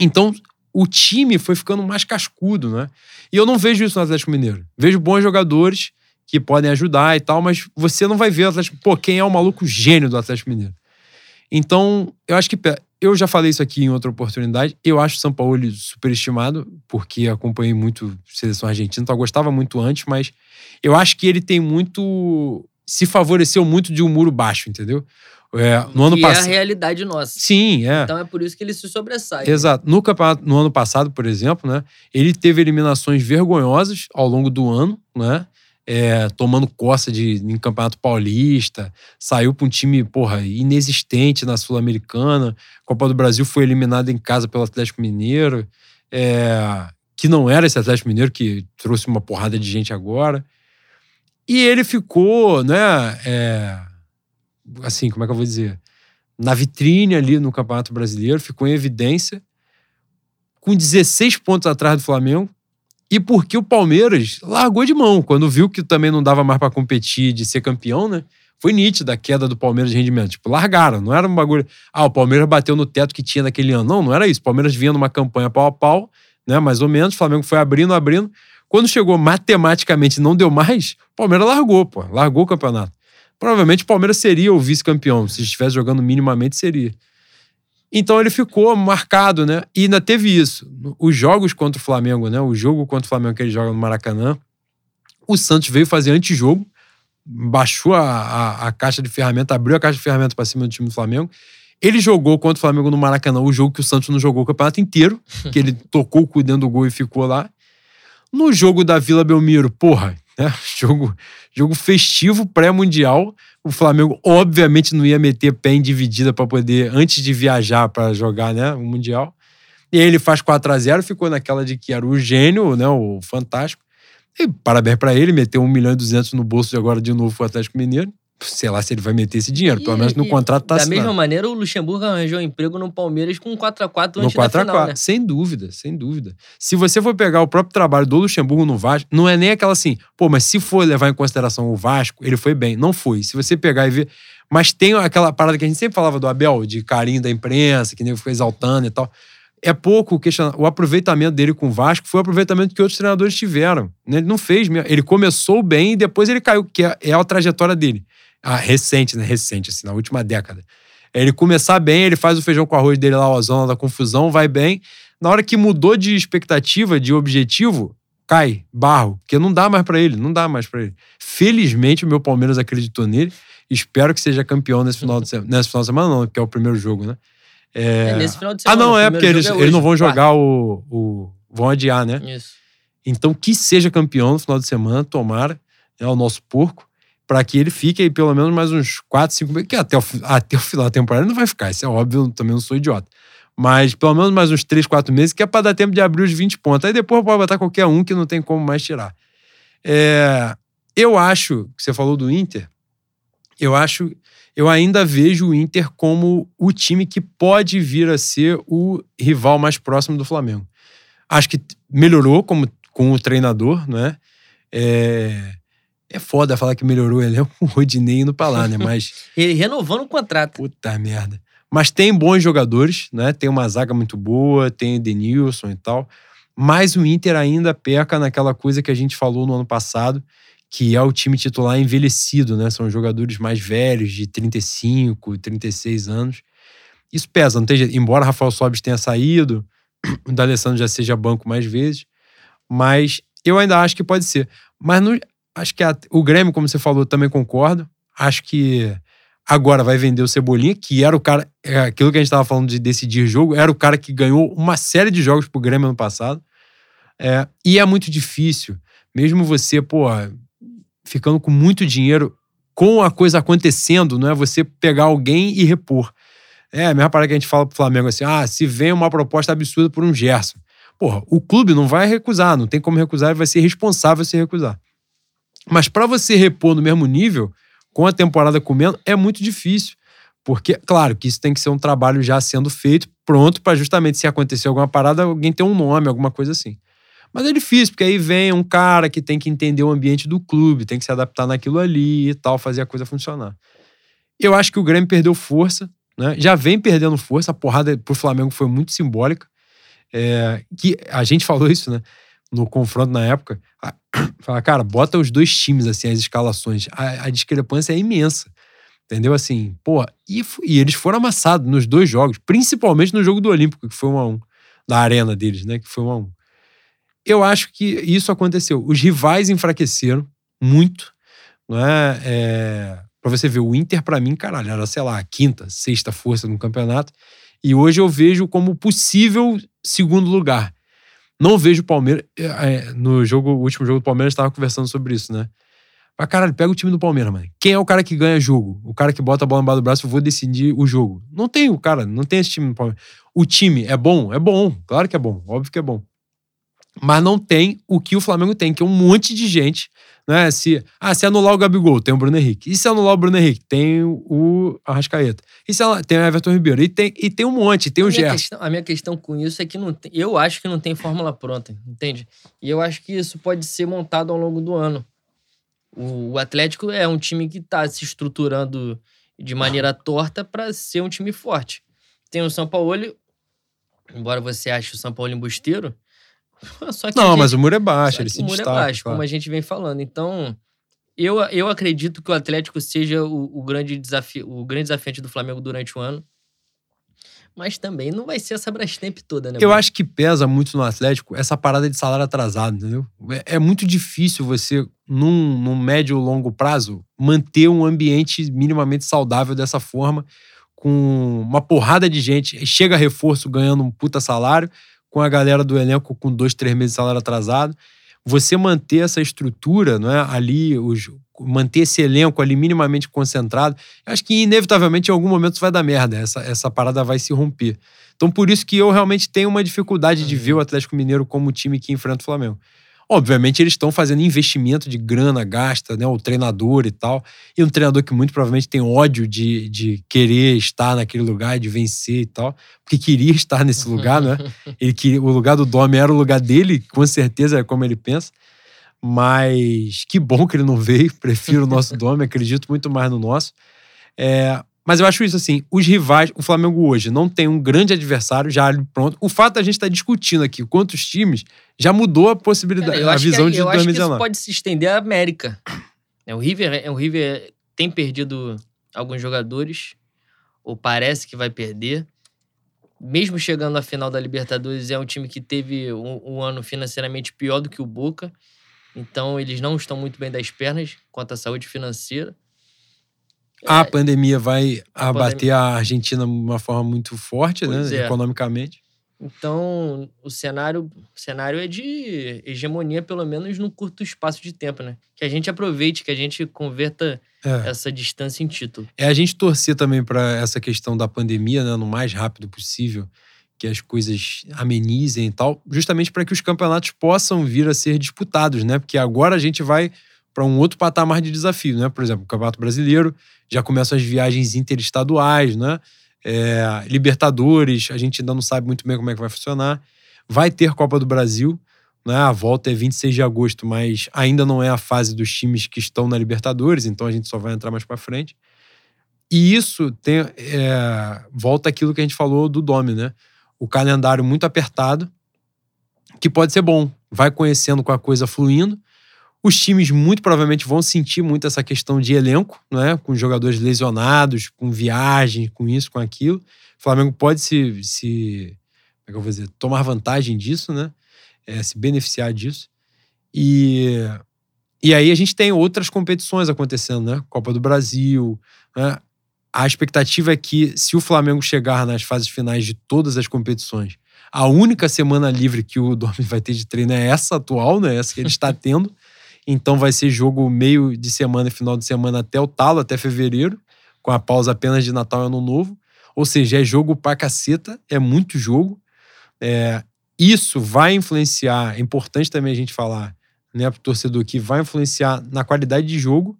Então, o time foi ficando mais cascudo, né? E eu não vejo isso no Atlético Mineiro. Vejo bons jogadores que podem ajudar e tal, mas você não vai ver o Atlético. Pô, quem é o maluco gênio do Atlético Mineiro? Então, eu acho que. Eu já falei isso aqui em outra oportunidade. Eu acho o São Paulo superestimado, porque acompanhei muito seleção argentina, então eu gostava muito antes, mas eu acho que ele tem muito se favoreceu muito de um muro baixo, entendeu? É, no ano passado. é a realidade nossa. Sim, é. Então é por isso que ele se sobressai. Exato. No, campeonato, no ano passado, por exemplo, né? Ele teve eliminações vergonhosas ao longo do ano, né? É, tomando coça de, em Campeonato Paulista, saiu para um time, porra, inexistente na Sul-Americana. Copa do Brasil foi eliminado em casa pelo Atlético Mineiro, é, que não era esse Atlético Mineiro que trouxe uma porrada de gente agora. E ele ficou, né? É, assim, como é que eu vou dizer? Na vitrine ali no Campeonato Brasileiro, ficou em evidência, com 16 pontos atrás do Flamengo. E porque o Palmeiras largou de mão, quando viu que também não dava mais para competir de ser campeão, né? Foi nítida a queda do Palmeiras de rendimento. Tipo, largaram, não era um bagulho. Ah, o Palmeiras bateu no teto que tinha naquele ano. Não, não era isso. O Palmeiras vinha numa campanha pau a pau, né? Mais ou menos. O Flamengo foi abrindo, abrindo. Quando chegou matematicamente não deu mais, o Palmeiras largou, pô. Largou o campeonato. Provavelmente o Palmeiras seria o vice-campeão. Se estivesse jogando minimamente, seria. Então ele ficou marcado, né? E ainda teve isso. Os jogos contra o Flamengo, né? O jogo contra o Flamengo que ele joga no Maracanã, o Santos veio fazer antijogo, baixou a, a, a caixa de ferramenta, abriu a caixa de ferramenta para cima do time do Flamengo. Ele jogou contra o Flamengo no Maracanã o jogo que o Santos não jogou o campeonato inteiro, que ele tocou o cu dentro do gol e ficou lá. No jogo da Vila Belmiro, porra, né? <laughs> jogo, jogo festivo pré-mundial. O Flamengo, obviamente, não ia meter pé em dividida para poder, antes de viajar para jogar né, o Mundial. E ele faz 4 a 0 ficou naquela de que era o gênio, né, o fantástico. E parabéns para ele, meteu 1 milhão e 200 no bolso de agora de novo o Atlético Mineiro sei lá se ele vai meter esse dinheiro. Pelo menos no contrato tá Da assinado. mesma maneira, o Luxemburgo arranjou um emprego no Palmeiras com 4x4 No antes 4 da a final, 4 né? Sem dúvida, sem dúvida. Se você for pegar o próprio trabalho do Luxemburgo no Vasco, não é nem aquela assim, pô, mas se for levar em consideração o Vasco, ele foi bem. Não foi. Se você pegar e ver. Mas tem aquela parada que a gente sempre falava do Abel, de carinho da imprensa, que nem ficou exaltando e tal. É pouco o questionamento. O aproveitamento dele com o Vasco foi o aproveitamento que outros treinadores tiveram. Ele não fez mesmo. Ele começou bem e depois ele caiu, que é, é a trajetória dele. Ah, recente, né? Recente, assim, na última década. Ele começar bem, ele faz o feijão com arroz dele lá, a zona da confusão, vai bem. Na hora que mudou de expectativa, de objetivo, cai, barro, porque não dá mais para ele, não dá mais para ele. Felizmente o meu Palmeiras acreditou nele, espero que seja campeão nesse final de semana, <laughs> nesse final de semana não, porque é o primeiro jogo, né? É... é nesse final de semana. Ah, não, é porque eles, é eles não vão jogar o, o, vão adiar, né? Isso. Então que seja campeão no final de semana, tomara, é o nosso porco, para que ele fique aí pelo menos mais uns 4, 5 meses, que até o, até o final da temporada não vai ficar, isso é óbvio, eu também não sou idiota. Mas pelo menos mais uns 3, 4 meses, que é para dar tempo de abrir os 20 pontos. Aí depois pode botar qualquer um que não tem como mais tirar. É, eu acho, que você falou do Inter, eu acho, eu ainda vejo o Inter como o time que pode vir a ser o rival mais próximo do Flamengo. Acho que melhorou como, com o treinador, né? É, é foda falar que melhorou ele é com o <laughs> Rodinei indo pra lá, né? Mas. <laughs> ele renovando o contrato. Puta merda. Mas tem bons jogadores, né? Tem uma zaga muito boa, tem o Denilson e tal. Mas o Inter ainda peca naquela coisa que a gente falou no ano passado, que é o time titular envelhecido, né? São jogadores mais velhos, de 35, 36 anos. Isso pesa, não tem jeito. Embora Rafael Sobis tenha saído, <clears throat> o D'Alessandro já seja banco mais vezes, mas eu ainda acho que pode ser. Mas no, acho que a, o Grêmio, como você falou, também concordo. Acho que Agora vai vender o Cebolinha, que era o cara. É, aquilo que a gente estava falando de decidir jogo, era o cara que ganhou uma série de jogos pro Grêmio ano passado. É, e é muito difícil, mesmo você, pô, ficando com muito dinheiro, com a coisa acontecendo, não é você pegar alguém e repor. É a mesma parada que a gente fala pro Flamengo assim: ah, se vem uma proposta absurda por um Gerson. Porra, o clube não vai recusar, não tem como recusar, vai ser responsável se recusar. Mas para você repor no mesmo nível, com a temporada comendo, é muito difícil. Porque, claro, que isso tem que ser um trabalho já sendo feito, pronto, para justamente se acontecer alguma parada, alguém ter um nome, alguma coisa assim. Mas é difícil, porque aí vem um cara que tem que entender o ambiente do clube, tem que se adaptar naquilo ali e tal, fazer a coisa funcionar. Eu acho que o Grêmio perdeu força, né? Já vem perdendo força, a porrada pro Flamengo foi muito simbólica. É, que a gente <laughs> falou isso, né? No confronto na época. <coughs> Fala, cara, bota os dois times, assim, as escalações. A, a discrepância é imensa. Entendeu? Assim, pô, e, e, eles foram amassados nos dois jogos, principalmente no jogo do Olímpico, que foi um a um, da arena deles, né? Que foi um a um. Eu acho que isso aconteceu. Os rivais enfraqueceram muito, não é? é pra você ver, o Inter, para mim, caralho, era, sei lá, a quinta, sexta força no campeonato. E hoje eu vejo como possível segundo lugar. Não vejo o Palmeiras. É, é, no jogo, o último jogo do Palmeiras, estava conversando sobre isso, né? Mas, caralho, pega o time do Palmeiras, mano. Quem é o cara que ganha jogo? O cara que bota a bola embaixo do braço, eu vou decidir o jogo. Não tem o cara, não tem esse time do Palmeiras. O time é bom? É bom. Claro que é bom. Óbvio que é bom. Mas não tem o que o Flamengo tem, que é um monte de gente né? Se, ah, se anular o Gabigol, tem o Bruno Henrique. E se anular o Bruno Henrique, tem o Arrascaeta. E se ela, tem o Everton Ribeiro. E tem, e tem um monte, tem a o Gerson. a minha questão com isso é que não tem, eu acho que não tem fórmula pronta, entende? E eu acho que isso pode ser montado ao longo do ano. O, o Atlético é um time que está se estruturando de maneira torta para ser um time forte. Tem o São Paulo, embora você ache o São Paulo embusteiro, <laughs> não, gente, mas o muro é baixo, ele se O muro destaca, é baixo, claro. como a gente vem falando. Então, eu, eu acredito que o Atlético seja o, o grande desafio, o grande desafiante do Flamengo durante o ano. Mas também não vai ser essa Brastemp toda, né? Eu mano? acho que pesa muito no Atlético essa parada de salário atrasado, entendeu? É, é muito difícil você, num, num médio ou longo prazo, manter um ambiente minimamente saudável dessa forma, com uma porrada de gente. Chega reforço ganhando um puta salário, com a galera do elenco com dois, três meses de salário atrasado. Você manter essa estrutura, não é? Ali, os, manter esse elenco ali minimamente concentrado, acho que inevitavelmente em algum momento vai dar merda. Essa, essa parada vai se romper. Então, por isso que eu realmente tenho uma dificuldade de ver o Atlético Mineiro como o time que enfrenta o Flamengo. Obviamente, eles estão fazendo investimento de grana, gasta, né? O treinador e tal. E um treinador que muito provavelmente tem ódio de, de querer estar naquele lugar, de vencer e tal. Porque queria estar nesse lugar, né? <laughs> Ele queria, o lugar do Dome era o lugar dele, com certeza é como ele pensa. Mas que bom que ele não veio. <laughs> Prefiro o nosso Dome, acredito muito mais no nosso. É, mas eu acho isso assim: os rivais, o Flamengo hoje não tem um grande adversário já pronto. O fato da gente estar tá discutindo aqui quantos times já mudou a possibilidade, Cara, a visão que, de eu 2019. Acho que isso pode se estender à América. É, o River, é, o River tem perdido alguns jogadores, ou parece que vai perder. mesmo chegando à final da Libertadores, é um time que teve um, um ano financeiramente pior do que o Boca. Então, eles não estão muito bem das pernas quanto à saúde financeira. A pandemia vai a abater pandemia... a Argentina de uma forma muito forte, né, pois né? É. Economicamente. Então, o cenário, o cenário é de hegemonia, pelo menos num curto espaço de tempo, né? Que a gente aproveite, que a gente converta é. essa distância em título. É a gente torcer também para essa questão da pandemia, né, no mais rápido possível, que as coisas amenizem e tal, justamente para que os campeonatos possam vir a ser disputados, né? Porque agora a gente vai para um outro patamar de desafio, né? Por exemplo, o Campeonato Brasileiro já começam as viagens interestaduais, né? É, Libertadores, a gente ainda não sabe muito bem como é que vai funcionar. Vai ter Copa do Brasil, né? A volta é 26 de agosto, mas ainda não é a fase dos times que estão na Libertadores, então a gente só vai entrar mais para frente. E isso tem, é, volta aquilo que a gente falou do Dome, né? O calendário muito apertado, que pode ser bom. Vai conhecendo com a coisa fluindo. Os times muito provavelmente vão sentir muito essa questão de elenco, né? com jogadores lesionados, com viagem, com isso, com aquilo. O Flamengo pode se, se como é que eu vou dizer, tomar vantagem disso, né? É, se beneficiar disso. E, e aí a gente tem outras competições acontecendo, né? Copa do Brasil. Né? A expectativa é que, se o Flamengo chegar nas fases finais de todas as competições, a única semana livre que o <laughs> Dorme vai ter de treino é essa atual, né? Essa que ele está tendo. <laughs> Então vai ser jogo meio de semana e final de semana até o talo, até fevereiro, com a pausa apenas de Natal e Ano Novo. Ou seja, é jogo pra caceta, é muito jogo. É, isso vai influenciar, é importante também a gente falar, né, pro torcedor que vai influenciar na qualidade de jogo,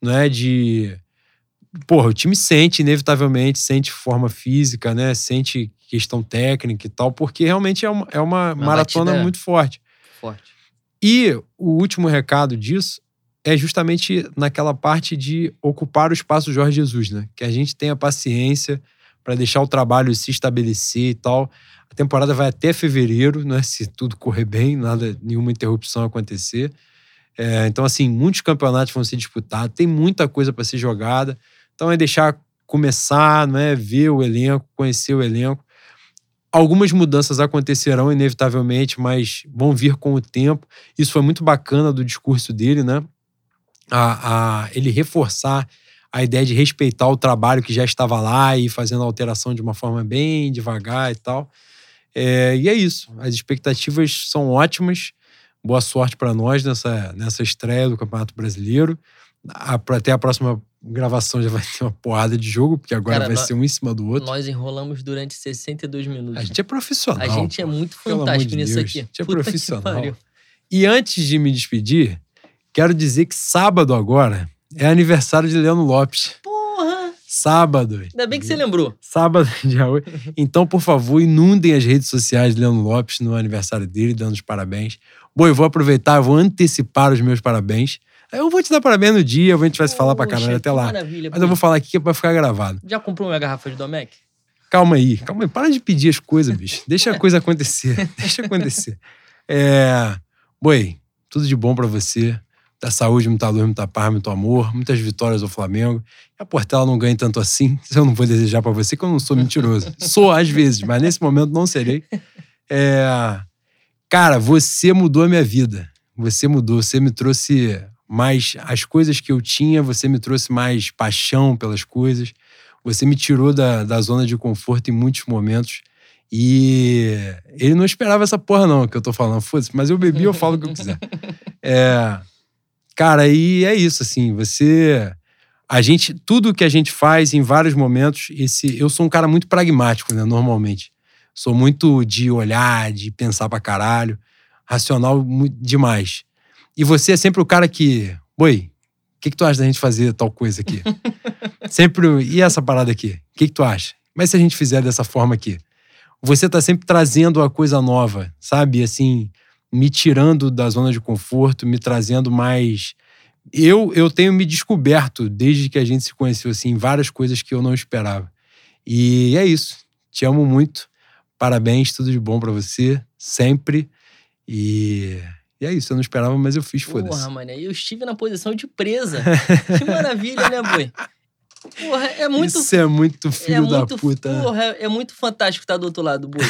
né, de porra, o time sente inevitavelmente, sente forma física, né, sente questão técnica e tal, porque realmente é uma, é uma, uma maratona muito forte. Forte. E o último recado disso é justamente naquela parte de ocupar o espaço Jorge Jesus, né? Que a gente tenha paciência para deixar o trabalho se estabelecer e tal. A temporada vai até fevereiro, né? Se tudo correr bem, nada, nenhuma interrupção acontecer. É, então, assim, muitos campeonatos vão ser disputados, tem muita coisa para ser jogada. Então, é deixar começar, né? Ver o elenco, conhecer o elenco. Algumas mudanças acontecerão inevitavelmente, mas vão vir com o tempo. Isso foi muito bacana do discurso dele, né? A, a, ele reforçar a ideia de respeitar o trabalho que já estava lá e fazendo a alteração de uma forma bem devagar e tal. É, e é isso. As expectativas são ótimas. Boa sorte para nós nessa, nessa estreia do Campeonato Brasileiro. Até a próxima gravação já vai ter uma porrada de jogo, porque agora Cara, vai nós, ser um em cima do outro. Nós enrolamos durante 62 minutos. A gente é profissional. A gente é muito fantástico de nisso Deus. aqui. A gente é Puta profissional. E antes de me despedir, quero dizer que sábado agora é aniversário de Leandro Lopes. Porra! Sábado. Ainda bem que você lembrou. Sábado, <laughs> dia 8. <laughs> Então, por favor, inundem as redes sociais de Leandro Lopes no aniversário dele, dando os parabéns. Bom, eu vou aproveitar, eu vou antecipar os meus parabéns eu vou te dar parabéns no dia, a gente vai se falar pra caralho até lá. Mas eu vou falar aqui que é pra ficar gravado. Já comprou uma garrafa de Domec? Calma aí, calma aí. Para de pedir as coisas, bicho. <laughs> Deixa a coisa acontecer. <laughs> Deixa acontecer. É... Boi, tudo de bom para você. Da saúde, muita luz, muita paz, muito amor, muitas vitórias ao Flamengo. E a Portela não ganha tanto assim. <laughs> Eu não vou desejar para você, que eu não sou mentiroso. sou às vezes, mas nesse momento não serei. É... Cara, você mudou a minha vida. Você mudou, você me trouxe mas as coisas que eu tinha, você me trouxe mais paixão pelas coisas, você me tirou da, da zona de conforto em muitos momentos. E ele não esperava essa porra, não, que eu tô falando. Foda-se, mas eu bebi, eu falo o que eu quiser. <laughs> É, cara, e é isso, assim, você. A gente, tudo que a gente faz em vários momentos, esse, eu sou um cara muito pragmático, né, normalmente. Sou muito de olhar, de pensar pra caralho, racional demais. E você é sempre o cara que, boi, o que, que tu acha da gente fazer tal coisa aqui? <laughs> sempre, e essa parada aqui? O que, que tu acha? Mas se a gente fizer dessa forma aqui? Você tá sempre trazendo uma coisa nova, sabe? Assim, me tirando da zona de conforto, me trazendo mais. Eu, eu tenho me descoberto desde que a gente se conheceu, assim, várias coisas que eu não esperava. E é isso. Te amo muito. Parabéns, tudo de bom para você, sempre. E e é isso, eu não esperava, mas eu fiz, foda-se. Porra, mano, eu estive na posição de presa. <laughs> que maravilha, né, boi? Porra, é muito. Isso é muito filho é da muito, puta. Porra, é, é muito fantástico estar do outro lado, Boi.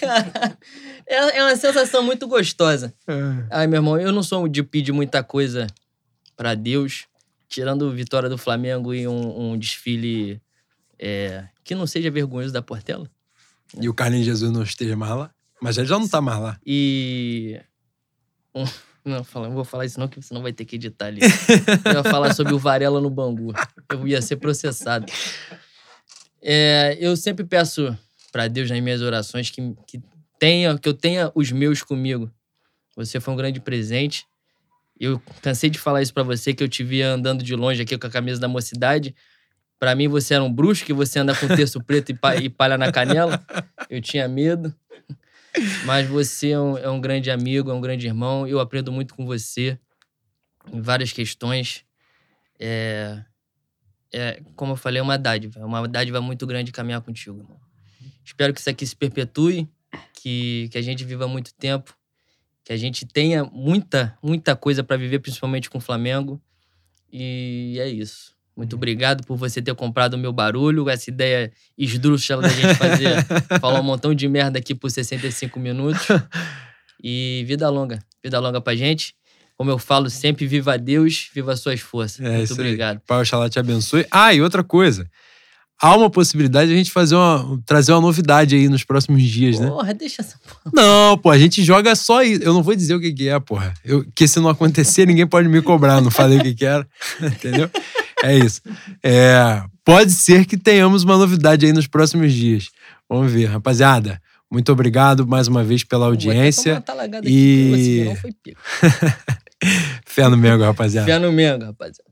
Cara, <laughs> <laughs> é, é uma sensação muito gostosa. É. Ai, meu irmão, eu não sou de pedir muita coisa pra Deus, tirando vitória do Flamengo e um, um desfile é, que não seja vergonhoso da Portela. E o Carlinhos Jesus não esteja mais lá. Mas ele já não tá mais lá. E. <laughs> não, fala- não vou falar isso, não, que você não vai ter que editar ali. <laughs> Eu ia falar sobre o Varela no Bangu. Eu ia ser processado. É, eu sempre peço pra Deus nas minhas orações que, que, tenha, que eu tenha os meus comigo. Você foi um grande presente. Eu cansei de falar isso pra você, que eu te via andando de longe aqui com a camisa da mocidade. Pra mim, você era um bruxo, que você anda com terço preto e, pa- e palha na canela. Eu tinha medo. Mas você é um, é um grande amigo, é um grande irmão. Eu aprendo muito com você em várias questões. É, é, como eu falei, é uma dádiva. É uma dádiva muito grande caminhar contigo, irmão. Espero que isso aqui se perpetue, que, que a gente viva muito tempo, que a gente tenha muita, muita coisa para viver, principalmente com o Flamengo. E é isso. Muito obrigado por você ter comprado o meu barulho, essa ideia esdrúxula da gente fazer, <laughs> falar um montão de merda aqui por 65 minutos. <laughs> E vida longa, vida longa pra gente. Como eu falo sempre, viva Deus, viva suas forças. É Muito aí. obrigado. Pai Oxalá te abençoe. Ah, e outra coisa. Há uma possibilidade de a gente fazer uma, trazer uma novidade aí nos próximos dias, né? Porra, deixa essa porra. Não, pô, a gente joga só isso. Eu não vou dizer o que, que é, porra. Eu, que se não acontecer, ninguém pode me cobrar. Não falei o que, que era. <laughs> Entendeu? É isso. É, pode ser que tenhamos uma novidade aí nos próximos dias. Vamos ver, rapaziada. Muito obrigado mais uma vez pela Vou audiência. talagada e- aqui, não foi pico. <laughs> Fé no Mengo, rapaziada. Fé no Mengo, rapaziada.